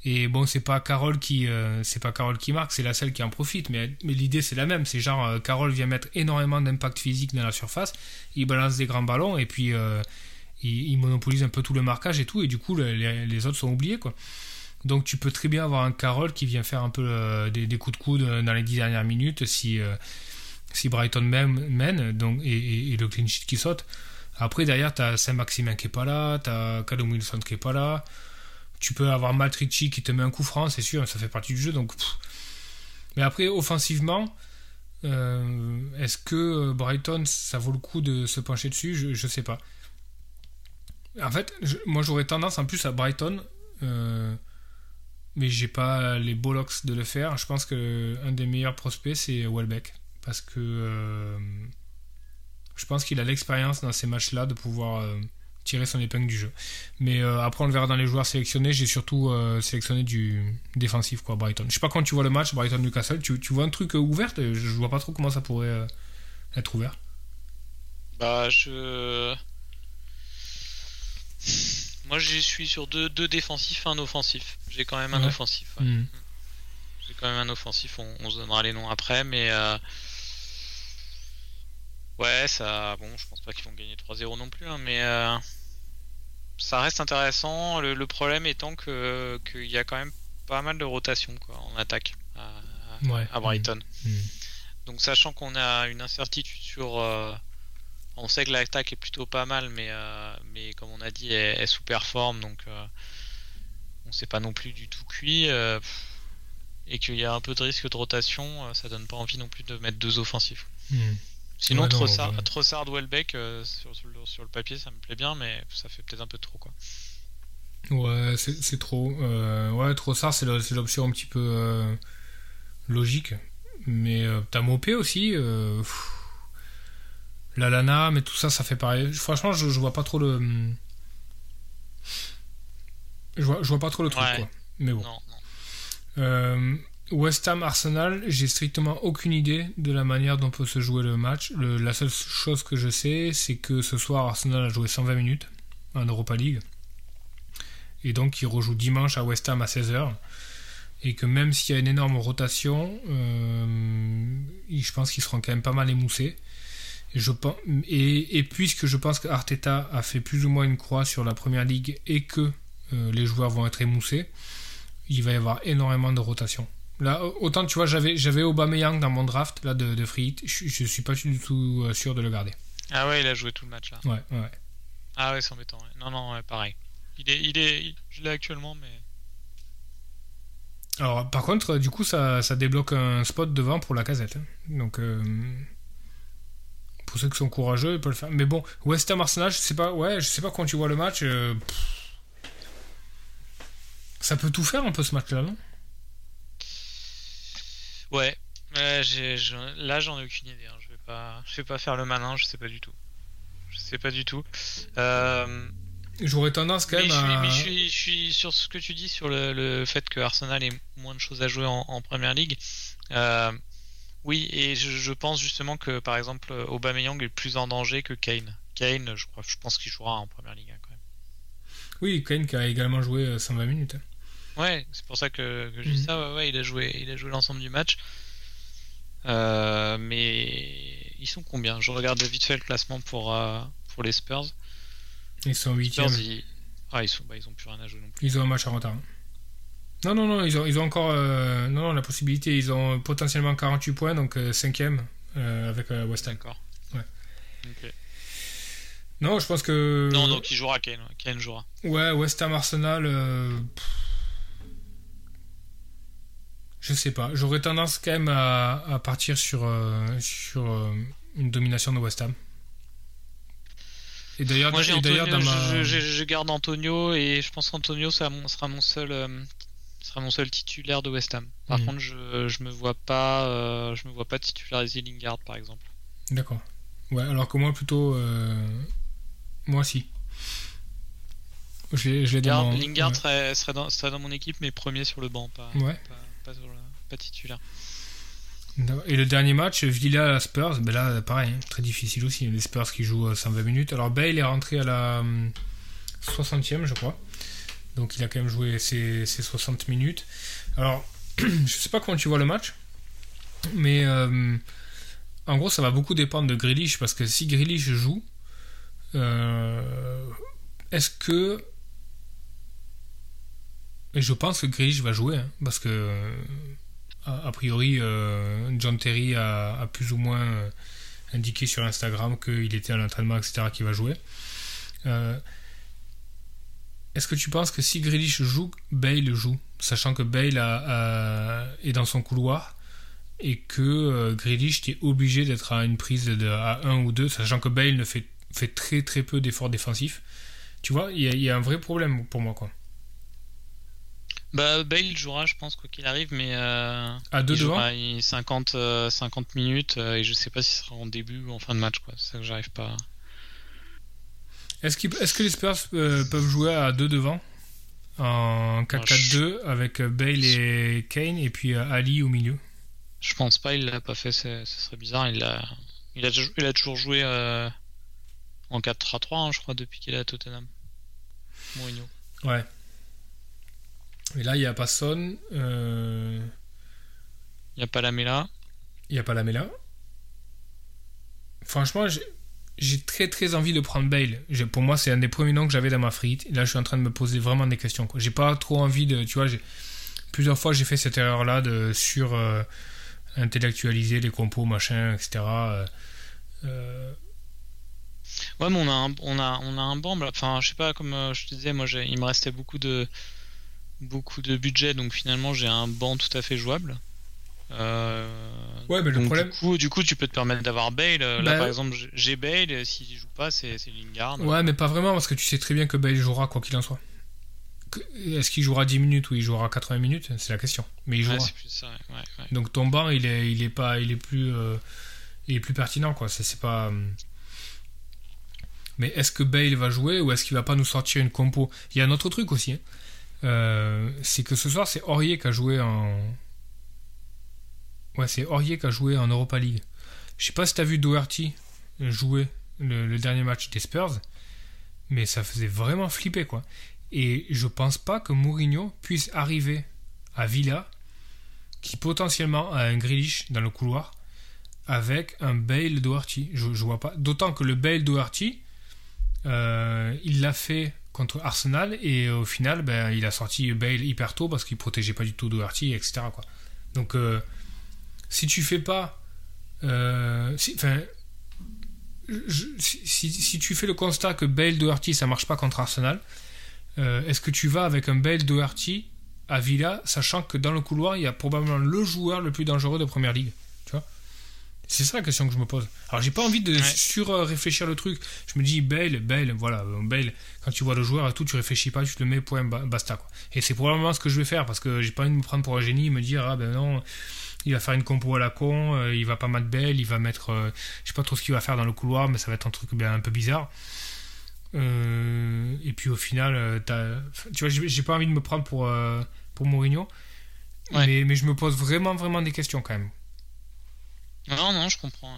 Et bon, c'est pas Carole qui, euh, c'est pas Carole qui marque, c'est la seule qui en profite. Mais, mais l'idée c'est la même. C'est genre euh, Carole vient mettre énormément d'impact physique dans la surface, il balance des grands ballons et puis euh, il, monopolise un peu tout le marquage et tout. Et du coup, les, autres sont oubliés quoi. Donc tu peux très bien avoir un Carole qui vient faire un peu des, coups de coude dans les dix dernières minutes si si Brighton même mène donc et, le clean qui saute. Après derrière t'as Saint-Maximin qui est pas là, t'as Callum Wilson qui est pas là. Tu peux avoir Matrixi qui te met un coup franc, c'est sûr, ça fait partie du jeu. Mais après, offensivement, euh, est-ce que Brighton, ça vaut le coup de se pencher dessus? Je, ne sais pas. En fait, moi j'aurais tendance en plus à Brighton, euh, mais j'ai pas les bollocks de le faire. Je pense que un des meilleurs prospects c'est Welbeck parce que euh, je pense qu'il a l'expérience dans ces matchs-là de pouvoir euh, tirer son épingle du jeu. Mais euh, après, on le verra dans les joueurs sélectionnés. J'ai surtout euh, sélectionné du défensif, quoi, Brighton. Je sais pas quand tu vois le match Brighton-Newcastle, tu, vois un truc euh, ouvert? Je vois pas trop comment ça pourrait être ouvert. Bah, je. Moi, je suis sur deux, deux défensifs, un offensif. J'ai quand même un Ouais. offensif. ouais. Hmm. J'ai quand même un offensif. On, on se donnera les noms après, mais ouais, ça. Bon, je pense pas qu'ils vont gagner 3-0 non plus, hein, mais ça reste intéressant. Le, le problème étant que qu'il y a quand même pas mal de rotation quoi en attaque à, Ouais. à Brighton. Hmm. Donc sachant qu'on a une incertitude sur, euh, on sait que l'attaque est plutôt pas mal, mais euh, mais comme on a dit, elle, elle sous-performe, donc euh, on sait pas non plus du tout cuit. euh, et qu'il y a un peu de risque de rotation, ça donne pas envie non plus de mettre deux offensifs. Hmm. Sinon, Ouais, Trossard, ouais. Trossard Welbeck euh, sur, sur le, sur le papier, ça me plaît bien, mais ça fait peut-être un peu trop quoi. Ouais, c'est trop. Euh, ouais, trop ça, c'est l'option un petit peu euh, logique. Mais euh, t'as Mopé aussi. Euh, la Lana, mais tout ça, ça fait pareil. Franchement, je, je vois pas trop le. Je vois, je vois pas trop le truc, Ouais. quoi. Mais bon. Non, non. West Ham Arsenal, j'ai strictement aucune idée de la manière dont peut se jouer le match. La seule chose que je sais, c'est que ce soir Arsenal a joué 120 minutes en Europa League. Et donc il rejoue dimanche à West Ham à 16h. Et que même s'il y a une énorme rotation, euh, je pense qu'ils seront quand même pas mal émoussés. Et puisque je pense que Arteta a fait plus ou moins une croix sur la première ligue et que euh, les joueurs vont être émoussés, il va y avoir énormément de rotation. Là, autant tu vois, j'avais, j'avais Aubameyang dans mon draft là, de, de free hit, je, je suis pas du tout euh, sûr de le garder. Ah ouais, il a joué tout le match là. Ouais, ouais. Ah ouais, c'est embêtant. ouais. Non, non, ouais, pareil. Il est, il est, il- je l'ai actuellement, mais Alors, par contre, du coup, ça, ça débloque un spot devant pour la casette. hein. Donc, euh, pour ceux qui sont courageux, ils peuvent le faire. Mais bon, West Ham Arsenal, je sais pas, ouais, je sais pas quand tu vois le match. euh, ça peut tout faire un peu ce match-là, non? Ouais, j'ai, je- là j'en ai aucune idée. hein. Je vais pas, je vais pas faire le malin. Je sais pas du tout. Je sais pas du tout. Euh, J'aurais tendance quand mais, même je suis, à. mais je suis, je suis sur ce que tu dis sur le, le fait que Arsenal ait moins de choses à jouer en, en première ligue. Euh, oui, et je, je pense justement que par exemple Aubameyang est plus en danger que Kane. Kane, je crois, je pense qu'il jouera en première ligue hein, quand même. Oui, Kane qui a également joué euh, 120 minutes. hein. Ouais, c'est pour ça que, que je dis Mhm. ça. Ouais, ouais, il a joué, il a joué l'ensemble du match. Euh, mais ils sont combien? Je regarde vite fait le classement pour euh, pour les Spurs. Ils sont 8 Spurs, ils... Ah, ils sont, bah, ils ont plus rien à jouer non plus. Ils ont un match en retard. Non, non, non, ils ont, ils ont encore euh, non, non, la possibilité. Ils ont potentiellement 48 points, donc 5ème avec West Ham. D'accord. Ouais. Ok. Non, je pense que. Non, donc il jouera Kane. ouais. Kane jouera. Ouais, West Ham Arsenal. pff, Je sais pas. J'aurais tendance quand même à, à partir sur, euh, sur euh, une domination de West Ham. Et d'ailleurs, Moi, j'ai Antonio, dans ma. je, je- je garde Antonio et je pense qu'Antonio sera mon, sera mon seul, euh, sera mon seul titulaire de West Ham. Par Mhm. contre, je, je me vois pas, je me vois pas titulariser Lingard par exemple. D'accord. Ouais, alors que moi plutôt. Moi si. Je l'ai l'ai dans Lingard, Lingard ouais. serait, serait, dans, serait dans mon équipe, mais premier sur le banc, pas, Ouais. pas, pas titulaire. Et le dernier match, Villa Spurs, ben là, pareil, hein, très difficile aussi. Les Spurs qui jouent euh, 120 minutes. Alors Bale est rentré à la hum, 60e, je crois. Donc il a quand même joué ses, ses 60 minutes. Alors, je sais pas comment tu vois le match, mais euh, en gros, ça va beaucoup dépendre de Grealish, parce que si Grealish joue, euh, est-ce que... Et je pense que Grealish va jouer, hein, parce que... euh, a, priori, euh, John Terry a, plus ou moins euh, indiqué sur Instagram qu'il était à l'entraînement, etc., qu'il va jouer. Est-ce que tu penses que si Grealish joue, Bale joue? Sachant que Bale est dans son couloir et que Grealish est obligé d'être à une prise à 1 ou 2, sachant que Bale ne fait, très très peu d'efforts défensifs. Tu vois, il y, y a un vrai problème pour moi. quoi. Bah, Bale jouera, je pense, quoi qu'il arrive, mais euh, À deux il devant jouera il- 50, euh, 50 minutes euh, et je sais pas si ce sera en début ou en fin de match, quoi. C'est ça que j'arrive pas. Est-ce que les Spurs peuvent jouer à deux devant? En 4-4-2 avec Bale et Kane et puis Ali au milieu Je pense pas, il l'a pas fait, ce serait bizarre. Il a, il a, il a toujours joué en 4-3-3, hein, je crois, depuis qu'il est à Tottenham. Mourinho. Ouais. Et là, il n'y a pas Son. euh, Il n'y a pas la Mela. Il n'y a pas la Mela. Franchement, j'ai- très très envie de prendre Bale. Pour moi, c'est un des premiers noms que j'avais dans ma frite. Et là, je suis en train de me poser vraiment des questions. J'ai pas trop envie de. Tu vois, plusieurs fois, j'ai fait cette erreur-là de sur euh, intellectualiser les compos, machin, etc. Euh, Ouais, mais on a un, on a, on a un banc. Enfin, je sais pas, comme je te disais, moi, il me restait beaucoup de, beaucoup de budget, donc finalement, j'ai un banc tout à fait jouable. Euh, Ouais, mais le problème. Du coup, du coup, tu peux te permettre d'avoir Bale. Euh, Là, Bah, par exemple, j'ai- Bale. et S'il joue pas, c'est Lingard. Ouais, mais pas vraiment, parce que tu sais très bien que Bale jouera quoi qu'il en soit. Est-ce qu'il jouera 10 minutes ou il jouera 80 minutes C'est la question. Mais il jouera. c'est plus ça. ouais, ouais, ouais. Donc ton banc, il est, il est pas, il est plus, euh, il est plus pertinent quoi. C'est pas. Mais est-ce que Bale va jouer ou est-ce qu'il va pas nous sortir une compo? Il y a un autre truc aussi. hein. Euh, c'est que ce soir c'est Aurier qui a joué en. Ouais, c'est Aurier qui a joué en Europa League. Je sais pas si t'as vu Doherty jouer le, dernier match des Spurs, mais ça faisait vraiment flipper quoi. Et je pense pas que Mourinho puisse arriver à Villa qui potentiellement a un Grealish dans le couloir avec un Bale Doherty. Je, je vois pas. D'autant que le Bale Doherty, euh, il l'a fait contre Arsenal et au final, ben, il a sorti Bale hyper tôt parce qu'il protégeait pas du tout Doherty, etc. Quoi. Donc, euh, si tu fais pas, euh, si, je- si, tu fais le constat que Bale Doherty ça marche pas contre Arsenal, euh, est-ce que tu vas avec un Bale Doherty à Villa, sachant que dans le couloir, il y a probablement le joueur le plus dangereux de première ligue? C'est ça la question que je me pose. Alors, j'ai pas envie de Ouais. sur-réfléchir le truc. Je me dis, Bale, Bale, voilà, Bale, quand tu vois le joueur et tout, tu réfléchis pas, tu te le mets, point, ba- basta. Quoi. Et c'est probablement ce que je vais faire, parce que j'ai pas envie de me prendre pour un génie et me dire, ah ben non, il va faire une compo à la con, euh, il va pas mettre Bale, il va mettre, euh, je sais pas trop ce qu'il va faire dans le couloir, mais ça va être un truc ben, un peu bizarre. Euh, et puis au final, tu vois, j'ai pas envie de me prendre pour, pour Mourinho, Ouais. mais, mais je me pose vraiment, vraiment des questions quand même. Non, non, je comprends.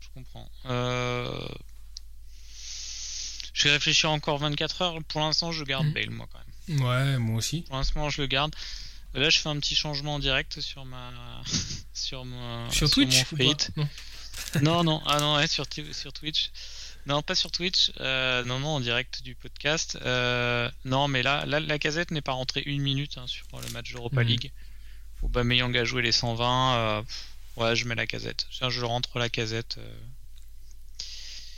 Je comprends. Euh... Je vais réfléchir encore 24 heures. Pour l'instant, je garde Mhm. Bale, moi, quand même. Ouais, moi aussi. Pour l'instant, je le garde. Là, je fais un petit changement en direct sur ma. sur mon. Sur Twitch mon feed. Non. non, non, ah non, ouais, sur, sur Twitch. Non, pas sur Twitch. euh, non, non, en direct du podcast. Euh, non, mais là, là, la casette n'est pas rentrée une minute hein, sur le match d'Europa Mhm. League. Aubameyang a joué les 120. euh, pff, ouais, je mets la casette. Je rentre la casette. euh,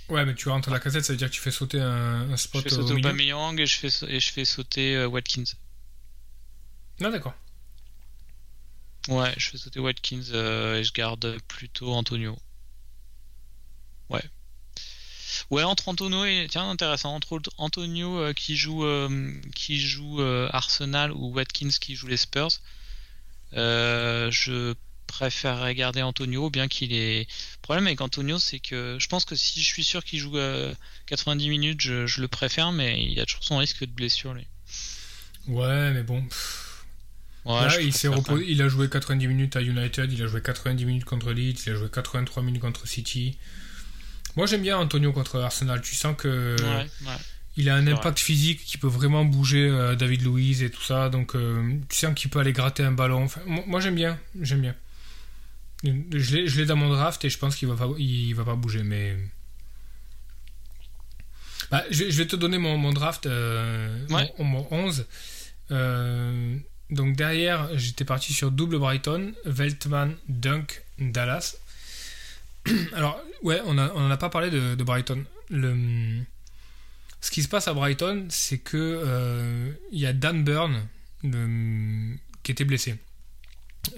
Ouais, mais tu rentres la casette, ça veut dire que tu fais sauter un, un je spot fais au sauter. Aubameyang et je fais, et je fais sauter euh, Watkins. Non, d'accord. Ouais, je fais sauter Watkins euh, et je garde plutôt Antonio. Ouais. Ouais, entre Antonio et tiens intéressant entre Antonio euh, qui joue qui joue Arsenal ou Watkins qui joue les Spurs. je préférerais garder Antonio bien qu'il est. Le problème avec Antonio c'est que je pense que si je suis sûr qu'il joue euh, 90 minutes, je, je le préfère, mais il a toujours son risque de blessure lui. Ouais, mais bon. Ouais, Là, il, préfère il a joué 90 minutes à United, il a joué 90 minutes contre Leeds, il a joué 83 minutes contre City. Moi, j'aime bien Antonio contre Arsenal. Tu sens que même. Ouais, ouais. il a un impact physique qui peut vraiment bouger euh, David Luiz et tout ça. Donc, euh, tu sens qu'il peut aller gratter un ballon. Enfin, moi, j'aime bien. J'aime bien. Je l'ai, dans mon draft et je pense qu'il va pas, il va pas bouger. Mais Bah, je, je vais te donner mon, mon draft, euh, Ouais. mon, mon 11. Euh, donc derrière, j'étais parti sur double Brighton, Veltman, Dunk, Dallas. Alors, ouais, on n'en a pas parlé de, de Brighton. Le, ce qui se passe à Brighton, c'est que euh, il y a Dan Burn qui était blessé.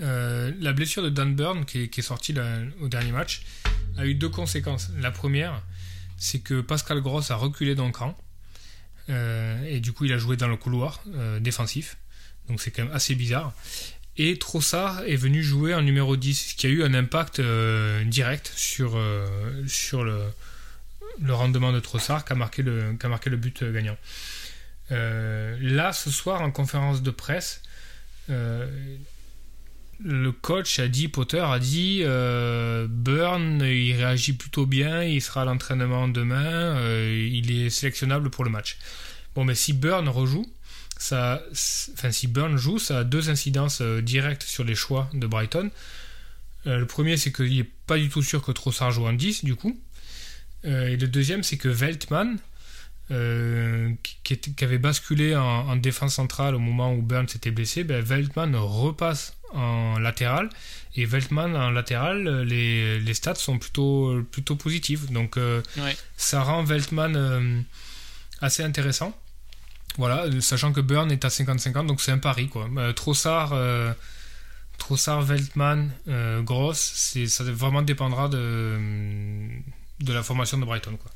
Euh, la blessure de Dan Burn, qui est, sortie au dernier match, a eu deux conséquences. La première, c'est que Pascal Gross a reculé le camp. Euh, et du coup, il a joué dans le couloir euh, défensif. Donc c'est quand même assez bizarre. Et Trossard est venu jouer en numéro 10, ce qui a eu un impact direct sur, sur le, le rendement de Trossard qui a marqué le, qui a marqué le but gagnant. Là, ce soir, en conférence de presse, le coach a dit, Potter a dit, euh, Burn, il réagit plutôt bien, il sera à l'entraînement demain, euh, il est sélectionnable pour le match. Bon, mais si Burn rejoue, ça, enfin, si Burn joue, ça a deux incidences euh, directes sur les choix de Brighton. Le premier, c'est qu'il n'est pas du tout sûr que Trossard joue en 10, du coup. Et le deuxième, c'est que Veltman, qui, avait basculé en, défense centrale au moment où Burn s'était blessé, ben, Veltman repasse en latéral. Et Veltman en latéral, les, les stats sont plutôt, plutôt positives. Donc ça rend Veltman assez intéressant. Voilà, sachant que Burn est à 50-50, donc c'est un pari quoi. Euh, Trossard, euh, Trossard, Veltman, euh, Gross, ça vraiment dépendra de, de la formation de Brighton quoi.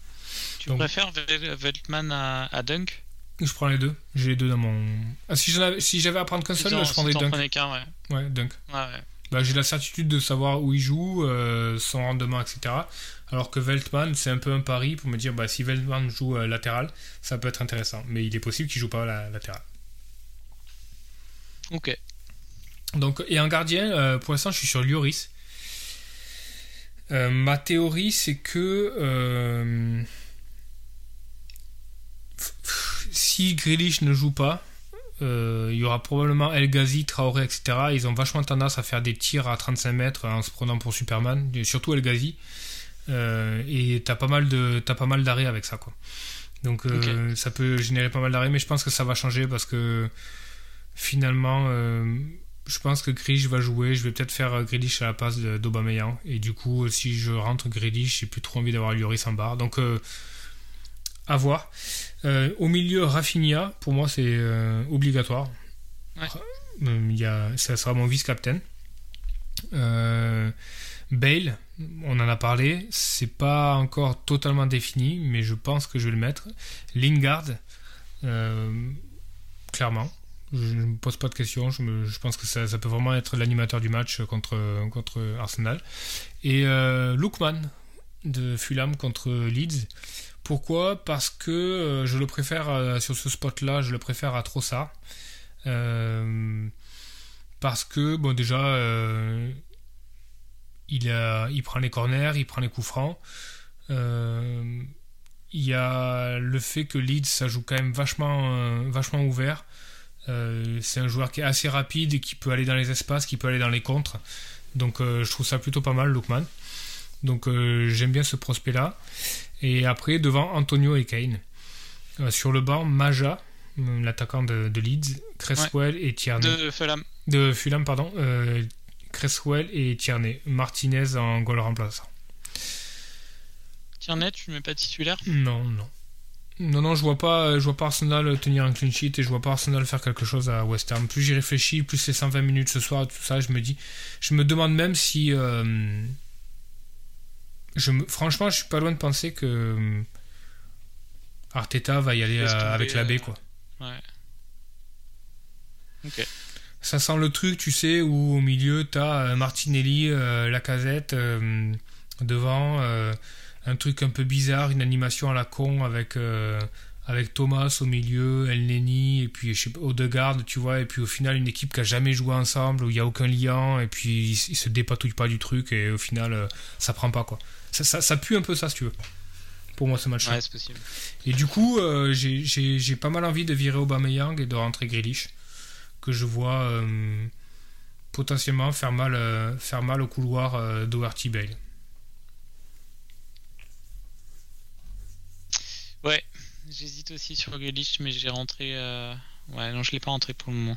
Tu préfères Veltman à, Dunk? Je prends les deux. J'ai les deux dans mon. Ah, si j'avais si à prendre qu'un seul, je prendrais Dunk. ouais. ouais. Dunk. Bah, j'ai la certitude de savoir où il joue, son rendement, etc. Alors que Veltman, c'est un peu un pari pour me dire bah, si Veltman joue euh, latéral, ça peut être intéressant. Mais il est possible qu'il joue pas la latéral. Ok. Donc, et en gardien, euh, pour l'instant, je suis sur Lloris. Euh, ma théorie, c'est que si Grealish ne joue pas, il y aura probablement El Ghazi, Traoré, etc. Ils ont vachement tendance à faire des tirs à 35 mètres en se prenant pour Superman, surtout El Ghazi. Euh, et t'as pas mal de t'as pas mal d'arrêts avec ça quoi. Donc euh, ça peut générer pas mal d'arrêts, mais je pense que ça va changer parce que finalement, euh, je pense que Grealish va jouer. Je vais peut-être faire Grealish à la place d'Aubameyang. Et du coup, si je rentre Grealish, j'ai plus trop envie d'avoir Lloris en barre. Donc à voir. au milieu, Rafinha, pour moi, c'est obligatoire. Il y a, ça sera mon vice-captain. Bale, on en a parlé, c'est pas encore totalement défini, mais je pense que je vais le mettre. Lingard, euh, clairement, je ne me pose pas de questions, je, pense que ça, peut vraiment être l'animateur du match contre, contre Arsenal. Et euh, Lookman de Fulham contre Leeds. Pourquoi? Parce que euh, je le préfère euh, sur ce spot-là, je le préfère à Trossard. parce que, bon, déjà, il, prend les corners, il prend les coups francs. Euh, il y a le fait que Leeds, ça joue quand même vachement, euh, ouvert. Euh, c'est un joueur qui est assez rapide qui peut aller dans les espaces, qui peut aller dans les contres. Donc je trouve ça plutôt pas mal, Lookman. Donc j'aime bien ce prospect-là. Et après, devant Antonio et Kane. sur le banc, Maja, l'attaquant de, Leeds, Cresswell et Tierney. De Fulham. De Fulham, pardon. Cresswell et Tierney. Martinez en goal remplaçant. Tierney, tu ne mets pas titulaire? Non, non. Non, non, je vois pas, je vois pas Arsenal tenir un clean sheet et je vois pas Arsenal faire quelque chose à West Ham. Plus j'y réfléchis, plus c'est 120 minutes ce soir, tout ça, je me dis, je me demande même si, euh, je me, franchement, je suis pas loin de penser que euh, Arteta va y aller avec la B, quoi. Ouais. Ok ça sent le truc, tu sais, où au milieu, tu as euh, Martinelli, euh, la casette, euh, devant, un truc un peu bizarre, une animation à la con avec, avec Thomas au milieu, El Neni, et puis je sais Odegaard, tu vois, et puis au final, une équipe qui a jamais joué ensemble, où il n'y a aucun lien, et puis ils, se dépatouillent pas du truc, et au final, ça prend pas, quoi. Ça, ça, pue un peu ça, si tu veux pour moi ce match ouais, c'est possible. Et du coup, j'ai pas mal envie de virer Aubameyang et de rentrer Grealish que je vois euh, potentiellement faire mal, euh, faire mal au couloir euh, d'Overty Bale. Ouais, j'hésite aussi sur Grealish, mais j'ai rentré. Ouais, non, je l'ai pas rentré pour le moment.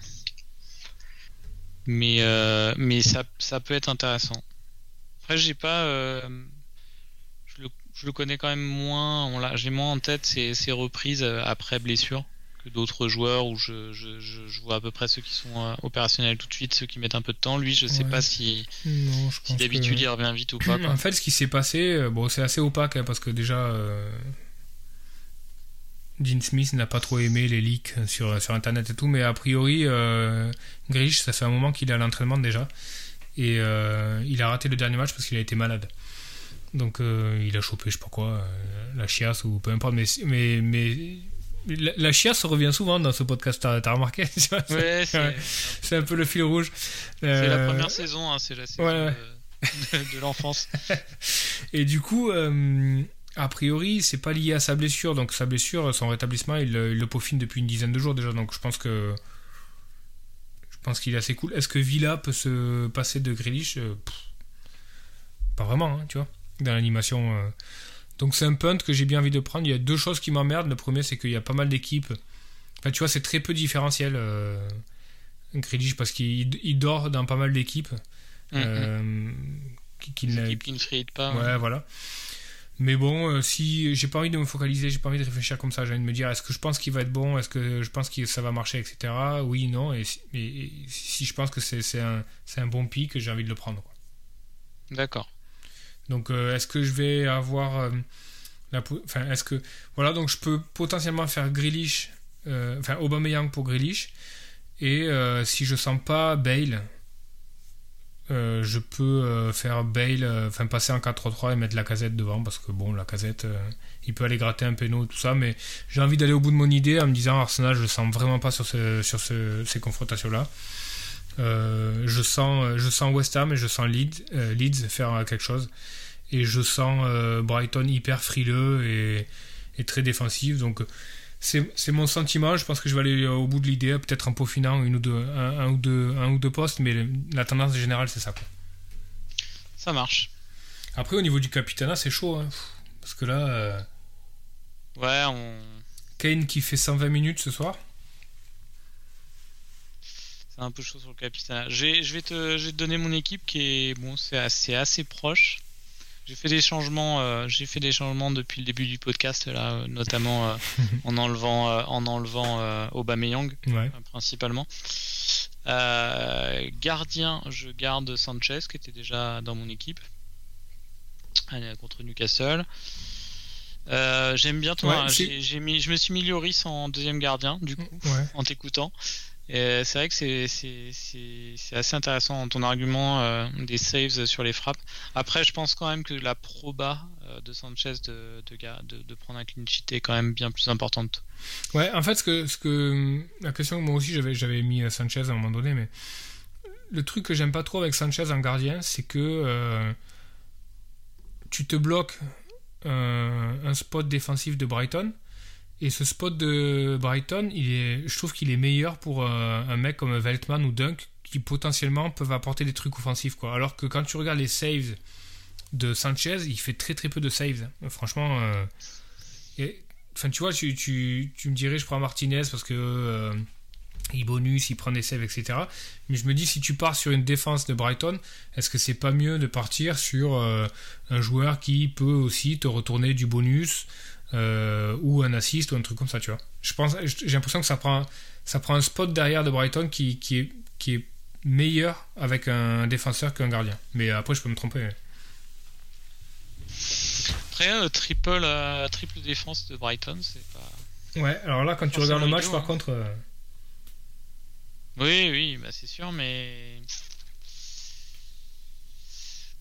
Mais, mais ça, ça peut être intéressant. Après, j'ai pas. Je le, je, le, connais quand même moins. J'ai moins en tête ces ses reprises après blessure que d'autres joueurs où je, je, je, vois à peu près ceux qui sont euh, opérationnels tout de suite, ceux qui mettent un peu de temps. Lui, je sais pas si, si d'habitude il revient vite ou pas. En fait, ce qui s'est passé, euh, bon, c'est assez opaque hein, parce que déjà, euh, Dean Smith n'a pas trop aimé les leaks sur, sur internet et tout, mais a priori, euh, Grish, ça fait un moment qu'il est à l'entraînement déjà et il a raté le dernier match parce qu'il a été malade. Donc il a chopé, je sais pas quoi, la chiasse ou peu importe, mais, mais, mais la, chiasse revient souvent dans ce podcast, t'as remarqué? Ouais, c'est un peu le fil rouge. C'est la euh, première saison, hein, c'est la saison de, l'enfance. Et du coup, euh, a priori, c'est pas lié à sa blessure. Donc sa blessure, son rétablissement, il, le- il le peaufine depuis une dizaine de jours déjà. Donc je pense que je pense qu'il est assez cool. Est-ce que Villa peut se passer de Grealish? Euh, pff, Pas vraiment, hein, tu vois, dans l'animation. euh. Donc c'est un punt que j'ai bien envie de prendre. Il y a deux choses qui m'emmerdent. Le premier, c'est qu'il y a pas mal d'équipes. Enfin, tu vois, c'est très peu différentiel. Euh... Grealish parce qu'il il dort dans pas mal d'équipes. Mm. Euh, qui- qui ne- qui ne pas. Ouais, ouais. voilà. Mais bon, euh, si j'ai pas envie de me focaliser, j'ai pas envie de réfléchir comme ça, j'ai envie de me dire est-ce que je pense qu'il va être bon, est-ce que je pense que ça va marcher, etc. Oui, non, et si, et- et si je pense que c'est un, bon pic, j'ai envie de le prendre. D'accord. Donc, euh, est-ce que je vais avoir euh, la, enfin, est-ce que voilà, donc je peux potentiellement faire Grealish, enfin Aubameyang pour Grealish, et si je sens pas Bale, euh, je peux euh, faire Bale, euh, enfin passer en 4-3-3 et mettre la casette devant parce que bon, la casette, il peut aller gratter un péno, tout ça, mais j'ai envie d'aller au bout de mon idée en me disant Arsenal, je le sens vraiment pas sur, ce- sur ce- ces confrontations-là. Je, sens, je sens West Ham et je sens Leeds, Leeds faire quelque chose. Et je sens Brighton hyper frileux et, et très défensif. Donc c'est mon sentiment. Je pense que je vais aller au bout de l'idée, peut-être en peaufinant une ou deux, un, un ou deux, un ou deux postes, mais la tendance générale, c'est ça. Quoi. Ça marche. Après, au niveau du capitana, c'est chaud. hein. Parce que là, euh, Ouais, on... Kane qui fait 120 minutes ce soir. c'est un peu chaud sur le capitaine. J'ai- Je vais te, donner mon équipe qui est bon, c'est assez, assez proche. J'ai fait des changements, euh, j'ai fait des changements depuis le début du podcast là, euh, notamment euh, en enlevant, en enlevant Aubameyang Ouais. principalement. Gardien, je garde Sanchez qui était déjà dans mon équipe Allez, contre Newcastle. J'aime bien toi. Ouais, j'ai j'ai mis, je me suis mis Lloris en deuxième gardien du coup Ouais. en t'écoutant. Et C'est vrai que c'est- assez intéressant ton argument euh, des saves sur les frappes. Après, je pense quand même que la proba euh, de Sanchez de, prendre un clean sheet est quand même bien plus importante. Ouais, en fait, ce que, que la question que moi aussi j'avais, j'avais mis euh, Sanchez à un moment donné, mais le truc que j'aime pas trop avec Sanchez en gardien, c'est que euh, tu te bloques euh, un spot défensif de Brighton, et ce spot de Brighton, je trouve qu'il est meilleur pour euh, un mec comme Veltman ou Dunk qui potentiellement peuvent apporter des trucs offensifs. Alors que quand tu regardes les saves de Sanchez, il fait très très peu de saves. Franchement. euh, Enfin, tu vois, tu, me dirais, je prends Martinez parce que euh, il bonus, il prend des saves, etc. Mais je me dis, si tu pars sur une défense de Brighton, est-ce que c'est pas mieux de partir sur un joueur qui peut aussi te retourner du bonus euh, ou un assist ou un truc comme ça, tu vois Je pense, j'ai l'impression que ça prend, ça prend un spot derrière de Brighton qui, qui, est, qui est meilleur avec un défenseur qu'un gardien. Mais après, je peux me tromper. Après, euh, triple, euh, triple défense de Brighton, c'est pas. Ouais, alors là, quand tu regardes le match, par hein. contre. euh, Oui, oui, bah c'est sûr, mais.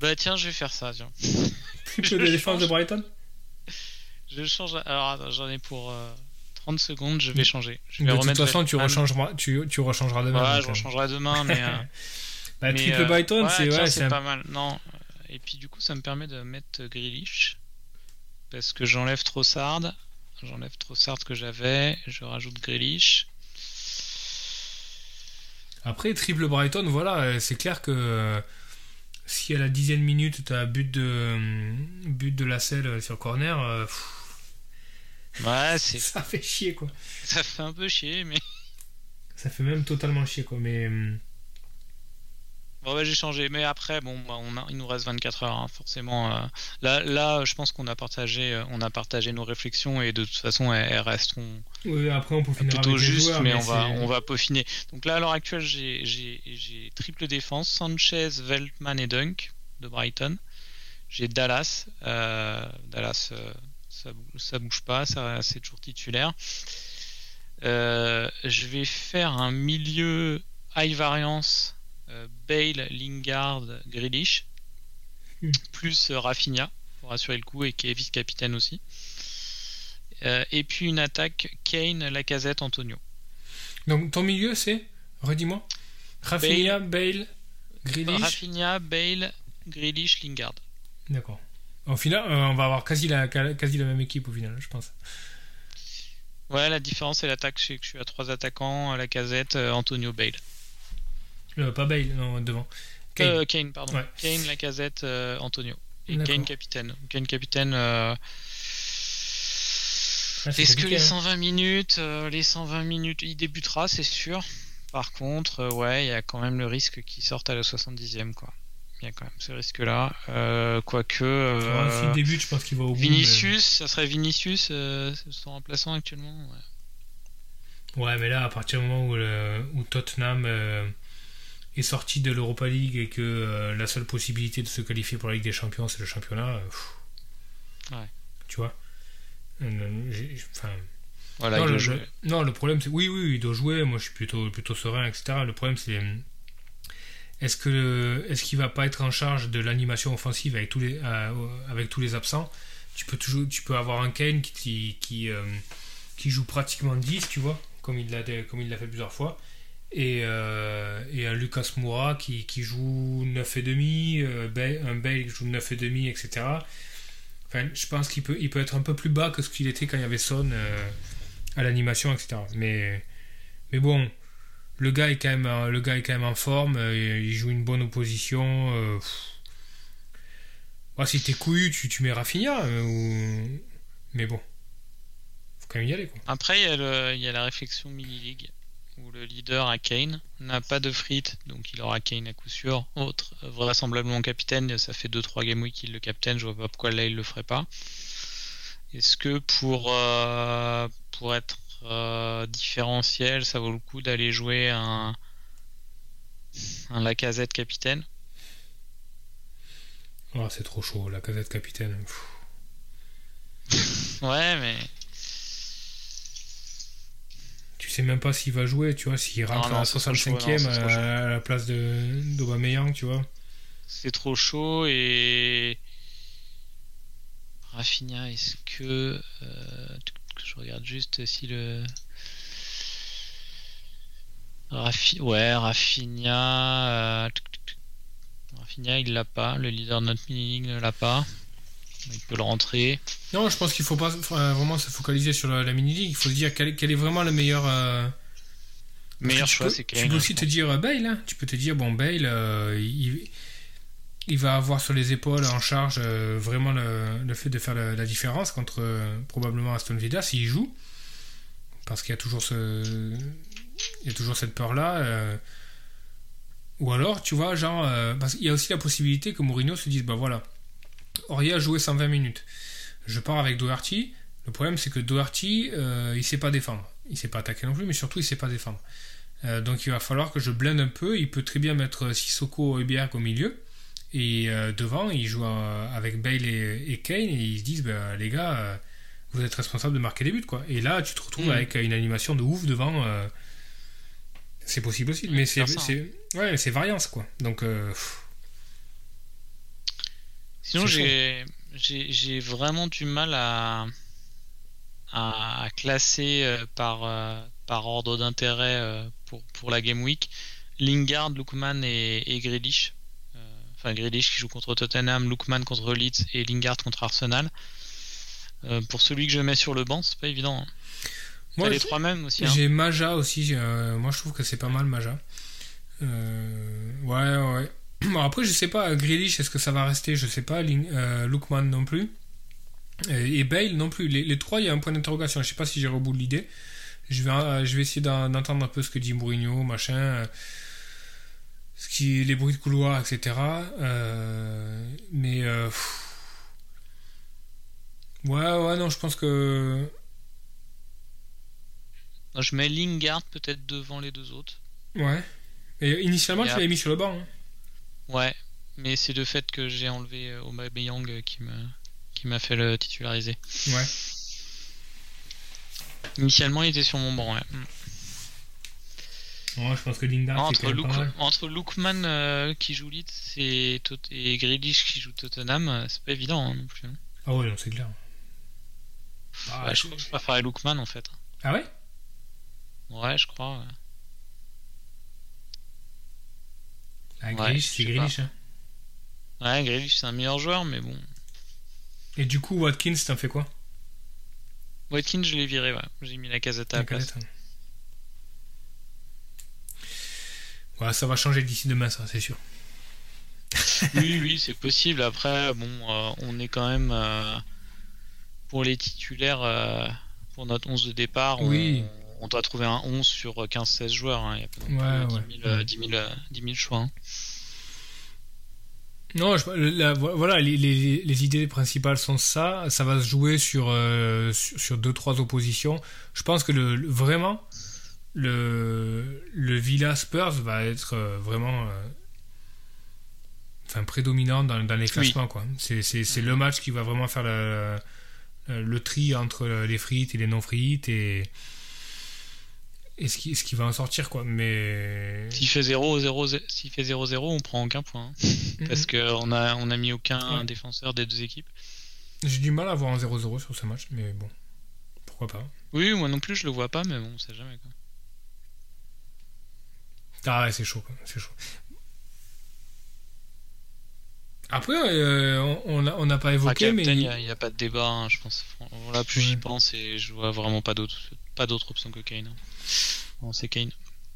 Bah tiens, je vais faire ça, tiens. triple de défense de Brighton? Je change. Alors, j'en ai pour euh, 30 secondes, je vais changer. Je vais De toute façon, tu rechangeras, tu, tu rechangeras demain. Donc, je euh, rechangerai demain, mais. euh, bah, mais, triple euh, Brighton, ouais, c'est tiens, ouais, c'est c'est un- pas mal. Non. Et puis du coup, ça me permet de mettre Grealish. Parce que j'enlève Trossard. J'enlève Trossard que j'avais. Je rajoute Grealish. Après, triple Brighton, voilà, euh, c'est clair que euh, si à la dixième minute, tu as but de, euh, but de la selle sur corner, euh, pff, Ouais, c'est ça fait chier, quoi. ça fait un peu chier, mais. Ça fait même totalement chier, quoi. Mais euh, Bon, bah, j'ai changé. Mais après, bon, bah, on a, il nous reste 24 heures, hein, forcément. euh, là, là, je pense qu'on a partagé, euh, on a partagé nos réflexions et de toute façon, elles, elles resteront oui, après, on peaufinera plutôt avec les juste, joueurs, mais on va, on va peaufiner. Donc là, à l'heure actuelle, j'ai, triple défense Sanchez, Veltman et Dunk de Brighton. J'ai Dallas. euh, Dallas, ça, ça bouge pas, ça, c'est toujours titulaire. Euh, je vais faire un milieu high variance euh, Bale, Lingard, Grealish, Hmm. plus euh, Rafinha pour assurer le coup et qui est vice-capitaine aussi. Euh, et puis une attaque Kane, Lacazette, Antonio. Donc, ton milieu, c'est Redis-moi. Rafinha, Bale, Grealish. Rafinha, Bale, Grealish, Lingard. D'accord. Au final, euh, on va avoir quasi la, quasi la même équipe au final, je pense. Ouais, la différence c'est l'attaque. Je sais que je suis à trois attaquants, la casette, euh, Antonio Bale. Euh, pas Bale, non, devant. Kane, Kane pardon. Kane, la casette, Antonio. Et Kane capitaine. Kane capitaine. Ah, Est-ce que les 120 hein. minutes, les 120 minutes, il débutera, c'est sûr. Par contre, ouais, il y a quand même le risque qu'il sorte à la 70e, quoi. Il y a quand même ce risque-là. Euh, quoique. Euh, S'il débute, je pense qu'il va au bout. Vinicius, ça serait Vinicius, euh, son remplaçant actuellement. Ouais. mais là, à partir du moment où, où Tottenham euh, est sorti de l'Europa League et que la seule possibilité de se qualifier pour la Ligue des Champions, c'est le championnat. ouais. Tu vois? Enfin. Voilà, non, il le, jouer. non, le problème, c'est. Oui, oui, il doit jouer. Moi, je suis plutôt, plutôt serein, etc. Le problème, c'est est-ce que est-ce qu'il va pas être en charge de l'animation offensive avec tous les euh, avec tous les absents? Tu peux toujours tu peux avoir un Kane qui qui, euh, qui joue pratiquement 10, tu vois, comme il l'a comme il l'a fait plusieurs fois. Et, euh, et un Lucas Moura qui, qui joue 9,5, euh, un Bale qui joue 9,5, etc. Enfin, je pense qu'il peut, il peut être un peu plus bas que ce qu'il était quand il y avait Son à l'animation, etc. Mais, mais bon, le gars est quand même, euh, le gars est quand même en forme, euh, il joue une bonne opposition. Euh, si t'es couillu, tu, tu mets Rafinha. Mais bon, faut quand même y aller. Quoi. Après, il y, a la réflexion mini-league où le leader à Kane n'a pas de frites, donc il aura Kane à coup sûr. Autre, vraisemblablement capitaine, ça fait 2-3 game week qu'il le capitaine, je vois pas pourquoi là il le ferait pas. Est-ce que pour, pour être euh, différentiel, ça vaut le coup d'aller jouer un, un Lacazette capitaine oh, C'est trop chaud, Lacazette capitaine. ouais, mais. Tu sais même pas s'il va jouer, tu vois, s'il rentre en 65ème à, la place de d'Aubameyang, tu vois. C'est trop chaud et. Rafinha, est-ce que. Euh, je regarde juste si le. Ouais, Rafinha. Euh, Rafinha, il l'a pas. Le leader de notre mini ne l'a pas. Il peut le rentrer. Non, je pense qu'il faut pas vraiment se focaliser sur la, mini-league. Il faut se dire quel, est vraiment le meilleur. Euh, meilleur choix, c'est Tu peux aussi te dire euh, Bale. Hein. Tu peux te dire, bon, Bale, il, il va avoir sur les épaules en charge euh, vraiment le, fait de faire la, différence contre euh, probablement Aston Villa s'il joue. Parce qu'il y a toujours ce. Il y a toujours cette peur-là. Euh. ou alors, tu vois, genre. parce qu'il y a aussi la possibilité que Mourinho se dise bah voilà, Aurier a joué 120 minutes. Je pars avec Doherty. Le problème, c'est que Doherty, il sait pas défendre. Il sait pas attaquer non plus, mais surtout, il sait pas défendre. donc, il va falloir que je blende un peu. Il peut très bien mettre Sissoko et Bière au milieu. Et euh, devant, ils jouent euh, avec Bale et, Kane et ils se disent bah, les gars, euh, vous êtes responsables de marquer des buts. Quoi. Et là, tu te retrouves mm. avec une animation de ouf devant. c'est possible aussi, mais c'est, ouais, c'est variance. Quoi. Donc. Sinon, j'ai, j'ai, vraiment du mal à, à classer par, par ordre d'intérêt pour, pour la Game Week. Lingard, Lukman et, et Grealish enfin Grealish qui joue contre Tottenham, Lookman contre Leeds et Lingard contre Arsenal. Euh, pour celui que je mets sur le banc, c'est pas évident. Hein. Moi, les trois mêmes aussi. Hein. J'ai Maja aussi. Euh, moi, je trouve que c'est pas mal Maja. Euh, ouais, ouais. Bon, après, je sais pas. Grealish, est-ce que ça va rester? Je sais pas. Lookman non plus. Et, Bale non plus. Les, trois, il y a un point d'interrogation. Je sais pas si j'ai au bout de l'idée. Je vais, je vais essayer d'entendre un peu ce que dit Mourinho, machin ce qui les bruits de couloir, etc. Euh, mais euh, ouais, ouais, non, je pense que je mets Lingard peut-être devant les deux autres. Ouais. Et initialement, tu l'avais mis sur le banc. Hein. Ouais, mais c'est le fait que j'ai enlevé euh, Aubameyang qui me qui m'a fait le titulariser. Ouais. Initialement, il était sur mon banc. Ouais. Je pense que Lingard entre, Luke, entre Lookman euh, qui joue Leeds et, et Grealish qui joue Tottenham, euh, c'est pas évident hein, non plus. Hein. Ah ouais, c'est clair. Ah, je, je préférerais Lookman en fait. Ah ouais? Ouais, je crois. Ouais. Ah, Grealish, c'est Grealish. Hein. Ouais, Grealish c'est un meilleur joueur, mais bon. Et du coup, Watkins, t'en fais quoi? Watkins, je l'ai viré, ouais. J'ai mis la casette à la place. Voilà, ça va changer d'ici demain, ça, c'est sûr. oui, oui, c'est possible. Après, bon, euh, on est quand même euh, pour les titulaires, euh, pour notre 11 de départ, oui. on, doit trouver un 11 sur 15-16 joueurs. Hein. Il y a pas 10, 000, choix. Hein. Non, voilà, les, les, idées principales sont ça. Ça va se jouer sur, sur, deux, trois oppositions. Je pense que le, vraiment, le, le Villa Spurs va être vraiment enfin, prédominant dans, dans les classements. quoi. C'est, c'est, c'est le match qui va vraiment faire le, le, tri entre les frites et les non-frites et, et ce, qui, ce qui va en sortir. quoi. Mais... S'il fait 0-0, s'il fait 0-0 on prend aucun point. Hein. Mm-hmm. Parce qu'on a, on a mis aucun défenseur des deux équipes. J'ai du mal à voir un 0-0 sur ce match, mais bon, pourquoi pas. Oui, moi non plus je le vois pas, mais bon, on sait jamais. Quoi. Ah ouais, c'est chaud, c'est chaud. Après, euh, on n'a pas évoqué, mais. Il n'y a, pas de débat, hein, je pense. Là, plus j'y pense et je vois vraiment pas d'autres pas d'autres options que Kane. Bon, c'est Kane.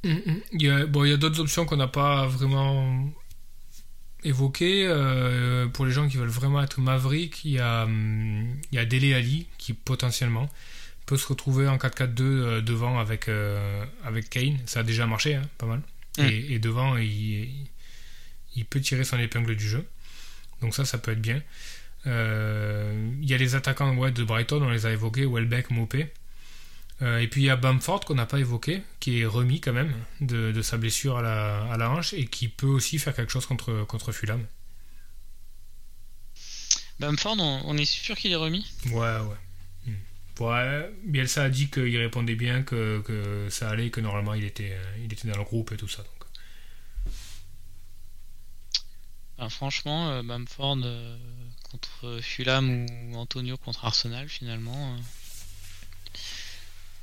Mm, mm. Il y a, bon, il y a d'autres options qu'on n'a pas vraiment évoquées. Euh, pour les gens qui veulent vraiment être Maverick, il y a, hum, il y a Dele Ali qui potentiellement peut se retrouver en 4-4-2 euh, devant avec, avec Kane. Ça a déjà marché, hein, pas mal. Mm. Et, et, devant, il, il peut tirer son épingle du jeu. Donc ça, ça peut être bien. Euh, il y a les attaquants ouais, de Brighton, on les a évoqués, Welbeck, Mopé. Euh, et puis il y a Bamford qu'on n'a pas évoqué, qui est remis quand même de, sa blessure à la, à la, hanche et qui peut aussi faire quelque chose contre, contre Fulham. Bamford, on, est sûr qu'il est remis? Ouais, ouais. Ouais, Bielsa a dit qu'il répondait bien, que, que, ça allait, que normalement il était, il était dans le groupe et tout ça. Donc. Bah, franchement, euh, Bamford euh, contre Fulham ou Antonio contre Arsenal, finalement.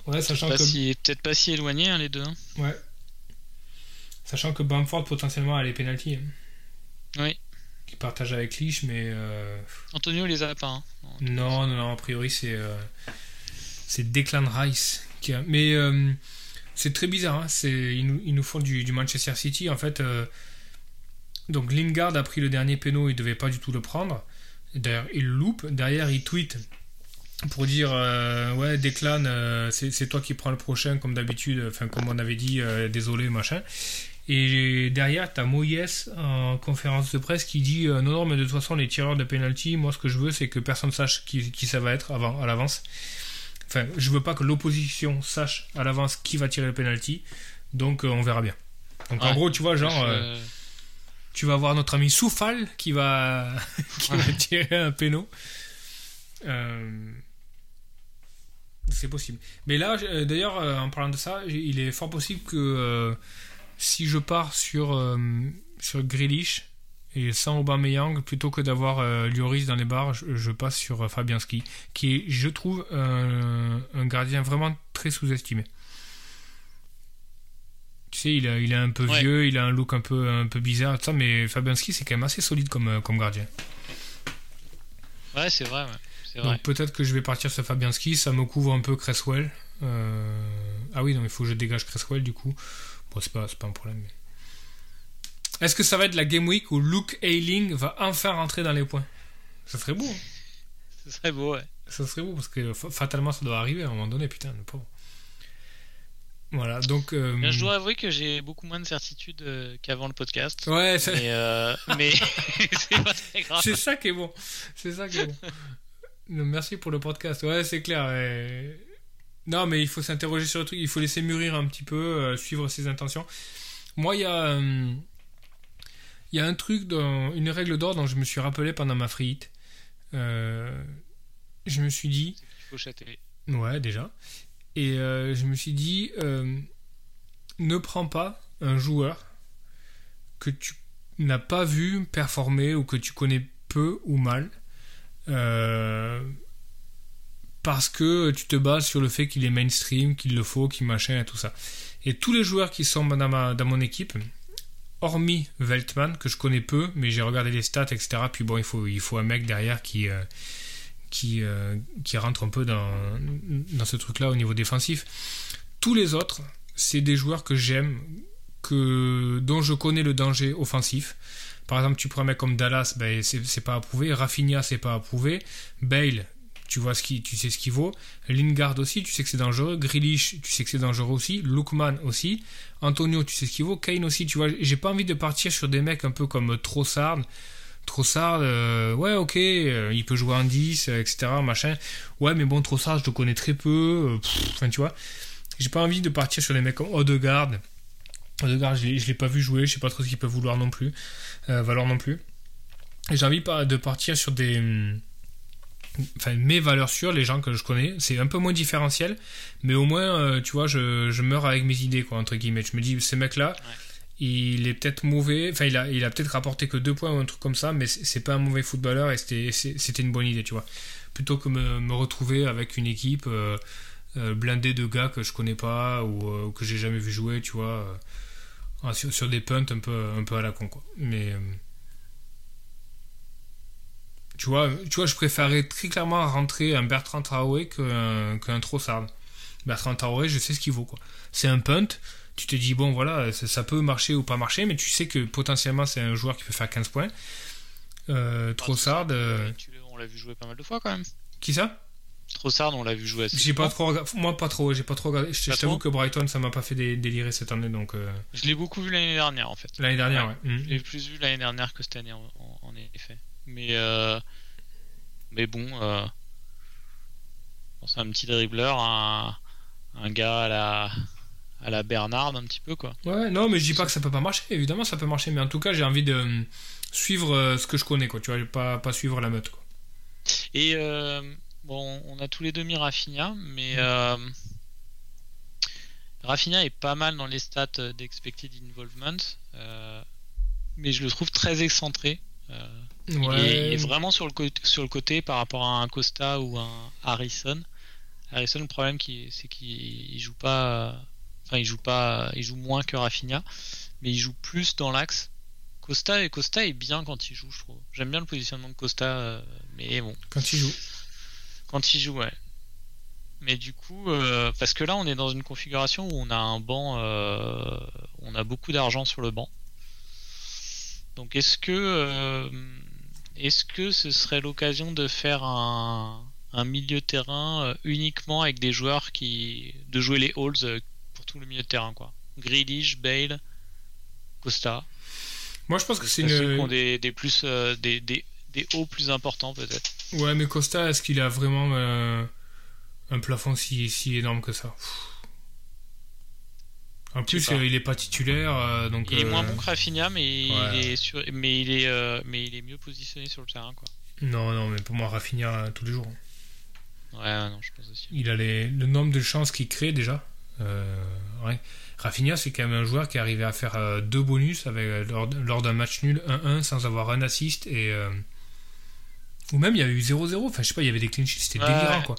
Euh, ouais, sachant que. Peut-être pas si éloigné, hein, les deux. Hein. Ouais. Sachant que Bamford potentiellement a les pénalties. Hein. Oui. Qui partage avec Lich, mais. Antonio les a pas. Non, non, non, a priori c'est. C'est Declan Rice. Qui a... Mais c'est très bizarre. C'est... Ils, nous, font du, Manchester City. En fait donc Lingard a pris le dernier péno, il devait pas du tout le prendre. D'ailleurs, il loupe. Derrière, il tweet pour dire euh, ouais Declan euh, c'est toi qui prends le prochain comme d'habitude enfin comme on avait dit euh, désolé machin et derrière t'as Moyes en conférence de presse qui dit non non mais de toute façon les tireurs de penalty moi ce que je veux c'est que personne sache qui, qui ça va être avant à l'avance enfin je veux pas que l'opposition sache à l'avance qui va tirer le penalty donc on verra bien donc en gros tu vois genre tu vas voir notre ami Soufal qui va, tirer un péno. Euh, c'est possible. Mais là, euh, d'ailleurs, euh, en parlant de ça, il est fort possible que si je pars sur, sur Grealish et sans Aubameyang, plutôt que d'avoir Lloris dans les bars, je, passe sur Fabianski, qui est, je trouve, un gardien vraiment très sous-estimé. Tu sais, il, est un peu vieux, il a un look un peu, un peu bizarre, tout ça, mais Fabianski, c'est quand même assez solide comme, euh, comme gardien. Ouais, c'est vrai. Donc peut-être que je vais partir sur Fabianski, ça me couvre un peu Cresswell. Euh, ah oui, non, il faut que je dégage Cresswell du coup. Bon, c'est pas, pas un problème. Est-ce que ça va être la Game Week où Luke Ayling va enfin rentrer dans les points? Ça serait beau. Hein. ça serait beau, ouais. Ça serait beau parce que fatalement ça doit arriver à un moment donné, putain, le pauvre. Voilà, donc. Euh, je dois avouer que j'ai beaucoup moins de certitude euh, qu'avant le podcast. Ouais, mais, euh, mais c'est pas très grave. C'est ça qui est bon. C'est ça qui est bon. merci pour le podcast. Ouais, c'est clair. Non, mais il faut s'interroger sur le truc. Il faut laisser mûrir un petit peu, suivre ses intentions. Moi, il y a. Il y a un truc, dans, une règle d'or dont je me suis rappelé pendant ma free je me suis dit. Il faut châter. Ouais, déjà. Et euh, je me suis dit, euh, ne prends pas un joueur que tu n'as pas vu performer ou que tu connais peu ou mal. Euh, parce que tu te bases sur le fait qu'il est mainstream, qu'il le faut, qu'il machin et tout ça. Et tous les joueurs qui sont dans, dans mon équipe, hormis Veltman, que je connais peu, mais j'ai regardé les stats, etc. Puis bon, il faut, il faut un mec derrière qui, euh, qui rentre un peu dans, dans ce truc-là au niveau défensif. Tous les autres, c'est des joueurs que j'aime, que, dont je connais le danger offensif. Par exemple, tu prends un mec comme Dallas, ben, c'est pas approuvé. Rafinha, c'est pas approuvé. Bale, tu vois ce qui, tu sais ce qu'il vaut. Lingard aussi, tu sais que c'est dangereux. Grealish, tu sais que c'est dangereux aussi. Lookman aussi. Antonio, tu sais ce qu'il vaut. Kane aussi, tu vois. J'ai pas envie de partir sur des mecs un peu comme Trossard. Trossard, euh, ouais, ok, euh, il peut jouer en 10, etc., machin. Ouais, mais bon, Trossard, je le connais très peu. Euh, enfin, tu vois. J'ai pas envie de partir sur des mecs comme Odegaard. Odegaard, je l'ai pas vu jouer, je sais pas trop ce qu'il peut vouloir non plus. valoir non plus. J'ai envie de partir sur des hum, enfin mes valeurs sûres, les gens que je connais, c'est un peu moins différentiel, mais au moins, euh, tu vois, je, je, meurs avec mes idées, quoi, entre guillemets. Je me dis, ce mec-là, il est peut-être mauvais, enfin, il a, il a peut-être rapporté que deux points ou un truc comme ça, mais c'est pas un mauvais footballeur et c'était une bonne idée, tu vois. Plutôt que me, me retrouver avec une équipe euh, euh, blindée de gars que je connais pas ou que j'ai jamais vu jouer, tu vois, sur, sur, des punts un peu, un peu à la con, quoi. Mais. Tu vois, tu vois, je préférerais très clairement rentrer un Bertrand Traoré qu'un qu Trossard. Bertrand Traoré, je sais ce qu'il vaut. quoi. C'est un punt. Tu te dis, bon, voilà, ça, peut marcher ou pas marcher, mais tu sais que potentiellement, c'est un joueur qui peut faire 15 points. Euh, Trossard. Euh, on l'a vu jouer pas mal de fois quand même. Qui ça? Trossard, on l'a vu jouer assez J'ai pas trop Moi, pas trop. J'ai pas trop regardé. Je t'avoue que Brighton, ça m'a pas fait délirer cette année. donc. Euh. Je l'ai beaucoup vu l'année dernière en fait. L'année dernière, ouais. Je l'ai plus vu l'année dernière que cette année en, en effet. Mais, euh, mais bon, euh, c'est un petit dribbleur, un, un gars à la, à la Bernard un petit peu quoi. Ouais, non, mais je dis pas que ça peut pas marcher. Évidemment, ça peut marcher, mais en tout cas, j'ai envie de euh, suivre ce que je connais, quoi. Tu vois, pas, pas suivre la meute, quoi. Et bon, on a tous les deux mis Rafinha, mais euh, Rafinha est pas mal dans les stats d'expected involvement, mais je le trouve très excentré. Euh, il, est, vraiment sur le, côté, sur le côté par rapport à un Costa ou un Harrison. Harrison, le problème c'est qu'il joue pas, enfin il joue pas, il joue moins que Rafinha, mais il joue plus dans l'axe. Costa et Costa est bien quand il joue, je trouve. J'aime bien le positionnement de Costa, euh, mais bon. Quand il joue. Quand il joue, ouais. Mais du coup, euh, parce que là, on est dans une configuration où on a un banc, on a beaucoup d'argent sur le banc. Donc est-ce que euh, est-ce que ce serait l'occasion de faire un, milieu de terrain euh, uniquement avec des joueurs qui de jouer les halls euh, pour tout le milieu de terrain quoi? Grealish, Bale, Costa? Moi je pense que c'est une ceux qui ont des, plus des, des, hauts plus importants peut-être. Ouais mais Costa est-ce qu'il a vraiment un plafond si, si énorme que ça? En plus, euh, il est pas titulaire, euh, donc. Il est moins euh, bon que Rafinha, mais il est mais il est, mais il est mieux positionné sur le terrain, quoi. Non, non, mais pour moi, Rafinha tous les jours. Ouais, non, je pense aussi. Il a les... le nombre de chances qu'il crée déjà. ouais. Rafinha, c'est quand même un joueur qui est arrivé à faire deux bonus avec, lors, d'un match nul 1-1 sans avoir un assist et. Ou même il y a eu 0-0, enfin je sais pas, il y avait des clean sheets, c'était délirant quoi.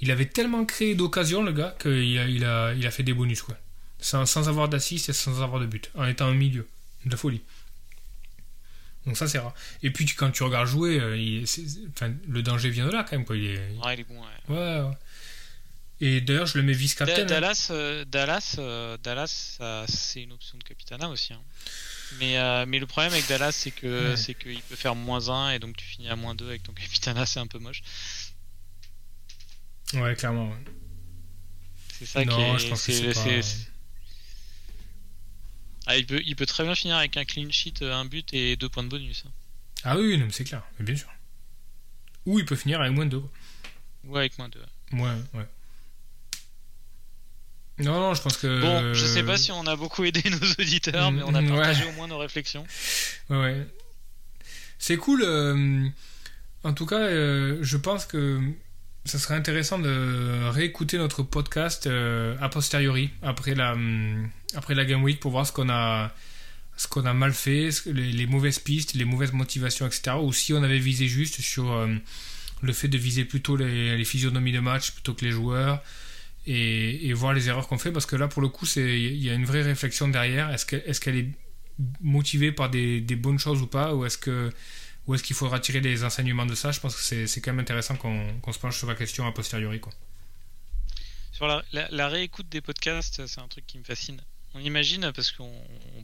Il avait tellement créé d'occasions, le gars, qu'il a, il a, il a fait des bonus quoi sans, avoir d'assist et sans avoir de but, en étant au milieu. De folie. Donc ça c'est rare. Et puis quand tu regardes jouer, euh, le danger vient de là quand même. Quoi. Il est... Ouais, il est bon. Ouais. ouais, Et d'ailleurs je le mets vice-capitaine. Hein. Dallas, euh, Dallas, euh, Dallas c'est une option de capitana aussi. Hein. Mais, mais le problème avec Dallas c'est que c'est qu'il peut faire moins 1 et donc tu finis à moins 2 avec ton capitana, c'est un peu moche. Ouais, clairement. C'est ça qui est. Je pense que c'est ah, il, peut, il peut très bien finir avec un clean sheet, un but et deux points de bonus. Hein. Ah oui, c'est clair, mais bien sûr. Ou il peut finir avec moins de 2. Ou avec moins de 2. Ouais, ouais. Non, non, je pense que. Bon, je sais pas si on a beaucoup aidé nos auditeurs, mais on a partagé au moins nos réflexions. Ouais, ouais. C'est cool. Euh, en tout cas, euh, je pense que ça serait intéressant de réécouter notre podcast euh, a posteriori, après la, hum, après la Game Week, pour voir ce qu'on a, ce qu'on a mal fait, les, mauvaises pistes, les mauvaises motivations, etc. Ou si on avait visé juste sur euh, le fait de viser plutôt les, physionomies de match plutôt que les joueurs. Et, voir les erreurs qu'on fait parce que là pour le coup il y a une vraie réflexion derrière est-ce qu'elle est, qu'elle est motivée par des, des bonnes choses ou pas? Ou est-ce que ou est-ce qu'il faudra tirer des enseignements de ça? Je pense que c'est quand même intéressant qu'on se penche sur la question a posteriori. Quoi. Sur la, la réécoute des podcasts, c'est un truc qui me fascine. On imagine parce qu'on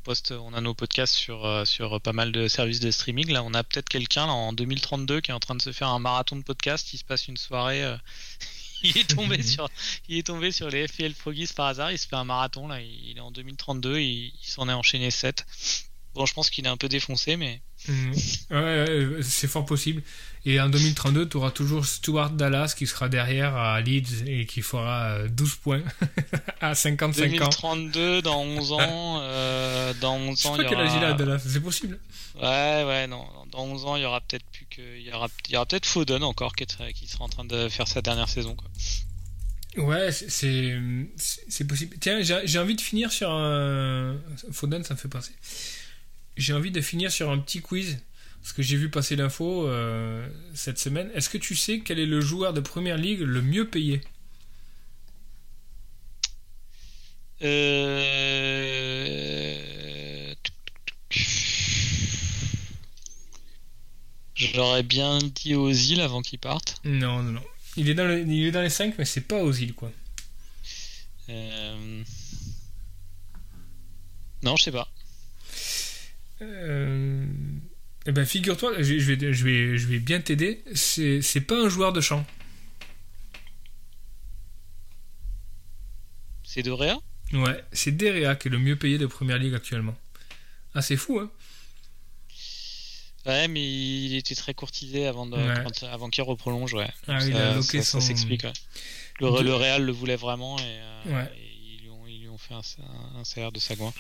poste, on a nos podcasts sur euh, sur pas mal de services de streaming. Là, on a peut-être quelqu'un en 2032 qui est en train de se faire un marathon de podcast. Il se passe une soirée. Euh, il est tombé sur, il est tombé sur les FPL Froggies par hasard. Il se fait un marathon là. Il est en 2032. Il, il s'en est enchaîné 7. Bon, je pense qu'il est un peu défoncé, mais. Mhm. Ouais, c'est fort possible. Et en 2032, tu auras toujours Stuart Dallas qui sera derrière à Leeds et qui fera 12 euh, points à 55 ans. 2032, dans 11 ans. Euh, dans 11 ans, il y aura... quel âge a Dallas, c'est possible. Ouais, ouais, non. Dans 11 ans, il y aura peut-être plus que. Il y aura, il y aura peut-être Foden encore qui, qui sera en train de faire sa dernière saison, quoi. Ouais, c'est c'est possible. Tiens, j'ai envie de finir sur un. Foden, ça me fait penser j'ai envie de finir sur un petit quiz. Parce que j'ai vu passer l'info euh, cette semaine. Est-ce que tu sais quel est le joueur de première ligue le mieux payé? Euh... J'aurais bien dit Ozil avant qu'il parte. Non, non, non. Il est dans, il est dans les 5, mais c'est pas Ozil, quoi. Euh... Non, je sais pas. Euh, eh ben, figure-toi, je, vais, je, vais, je vais bien t'aider. C'est, c'est pas un joueur de champ. C'est Dorea? Ouais, c'est Derea qui est le mieux payé de première ligue actuellement. Ah, c'est fou, hein Ouais, mais il était très courtisé avant, de, avant qu'il reprolonge, ouais. Ah, ça, il a loqué ça, s'explique, ouais. Le, le, Real le voulait vraiment et, euh, ouais fait un, salaire de Sagouin.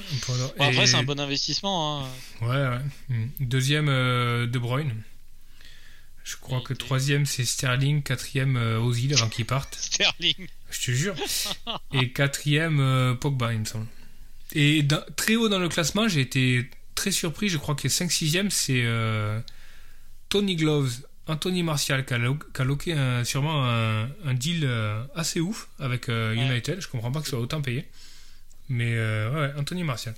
après, c'est un bon investissement. Hein. Ouais, ouais. Hmm. Deuxième, euh, De Bruyne. Je crois que troisième, c'est Sterling. Quatrième, euh, Ozil avant qu'il parte. Sterling. Je te jure. Et quatrième, euh, Pogba, il me semble. Et très haut dans le classement, j'ai été très surpris. Je crois que 5-6e, c'est Tony Gloves. Anthony Martial qui a, loqué sûrement un, deal assez ouf avec United. Je comprends pas que ce soit autant payé. Mais euh, ouais, Anthony Martial.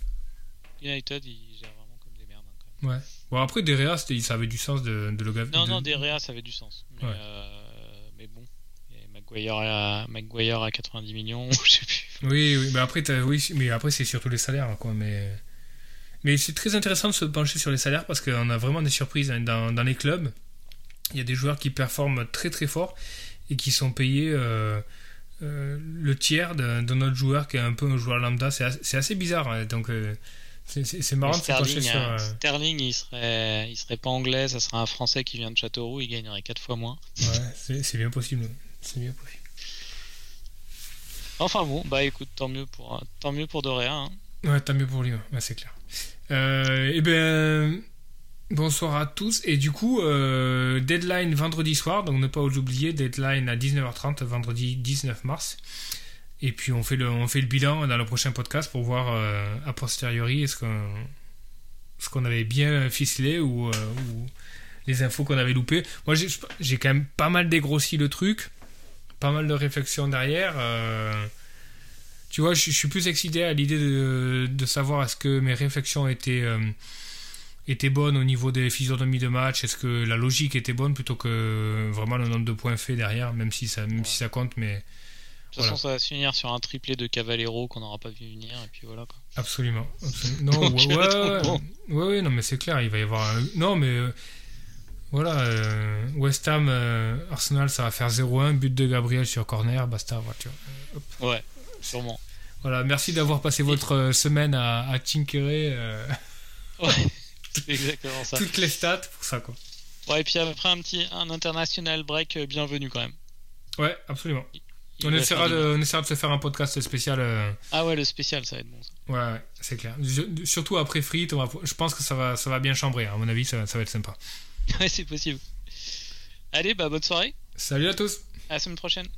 United, il gère vraiment comme des merdes. Hein, ouais. Bon, après, Derea, ça avait du sens de, de le Non, de... non, Derea, ça avait du sens. Mais, euh, mais bon, Maguire à, Maguire à 90 millions, je sais plus. Oui, oui, mais après, oui, mais après c'est surtout les salaires, quoi. Mais, mais c'est très intéressant de se pencher sur les salaires parce qu'on a vraiment des surprises hein. dans, dans, les clubs. Il y a des joueurs qui performent très très fort et qui sont payés. Euh, euh, le tiers de, notre joueur qui est un peu un joueur lambda. C'est assez, bizarre. Hein. donc, euh, c'est marrant de pencher sur. Euh, Sterling, il serait, il serait pas anglais, ça serait un français qui vient de Châteauroux, il gagnerait 4 fois moins. Ouais, c'est bien possible. C'est bien possible. Enfin bon, bah écoute, tant mieux pour, tant mieux pour Doréa. Hein. Ouais, tant mieux pour lui, c'est clair. et eh ben. Bonsoir à tous. Et du coup, euh, deadline vendredi soir, donc ne pas oublier, deadline à 19h30, vendredi 19 mars. Et puis on fait le, on fait le bilan dans le prochain podcast pour voir euh, a posteriori est-ce qu'on, ce qu'on avait bien ficelé ou, euh, ou les infos qu'on avait loupées. Moi j'ai, j'ai quand même pas mal dégrossi le truc, pas mal de réflexions derrière. tu vois, je, suis plus excité à l'idée de, de savoir est-ce que mes réflexions étaient était bonne au niveau des physionomies de match Est-ce que la logique était bonne plutôt que vraiment le nombre de points faits derrière, même si ça, même si ça compte, mais. De toute façon, ça va se finir sur un triplé de Cavallero qu'on n'aura pas vu venir, et puis voilà. Quoi. Absolument. Non, ouais, ouais, non, mais c'est clair, il va y avoir. Non, mais. Euh, voilà, euh, West Ham, euh, Arsenal, ça va faire 0-1, but de Gabriel sur corner, basta, voiture. Ouais, sûrement. Voilà, merci d'avoir passé votre semaine à, à tinkerer. Ouais. exactement ça. Toutes les stats pour ça, quoi. Ouais, et puis après un petit un international break euh, bienvenu quand même. Ouais, absolument. on, essaiera de, on essaiera de se faire un podcast spécial. Euh, ah ouais, le spécial, ça va être bon. Ça. Ouais, ouais c'est clair. surtout après Free, je pense que ça va, ça va bien chambrer. À mon avis, ça, ça va être sympa. ouais, c'est possible. Allez, bah bonne soirée. Salut à tous. À la semaine prochaine.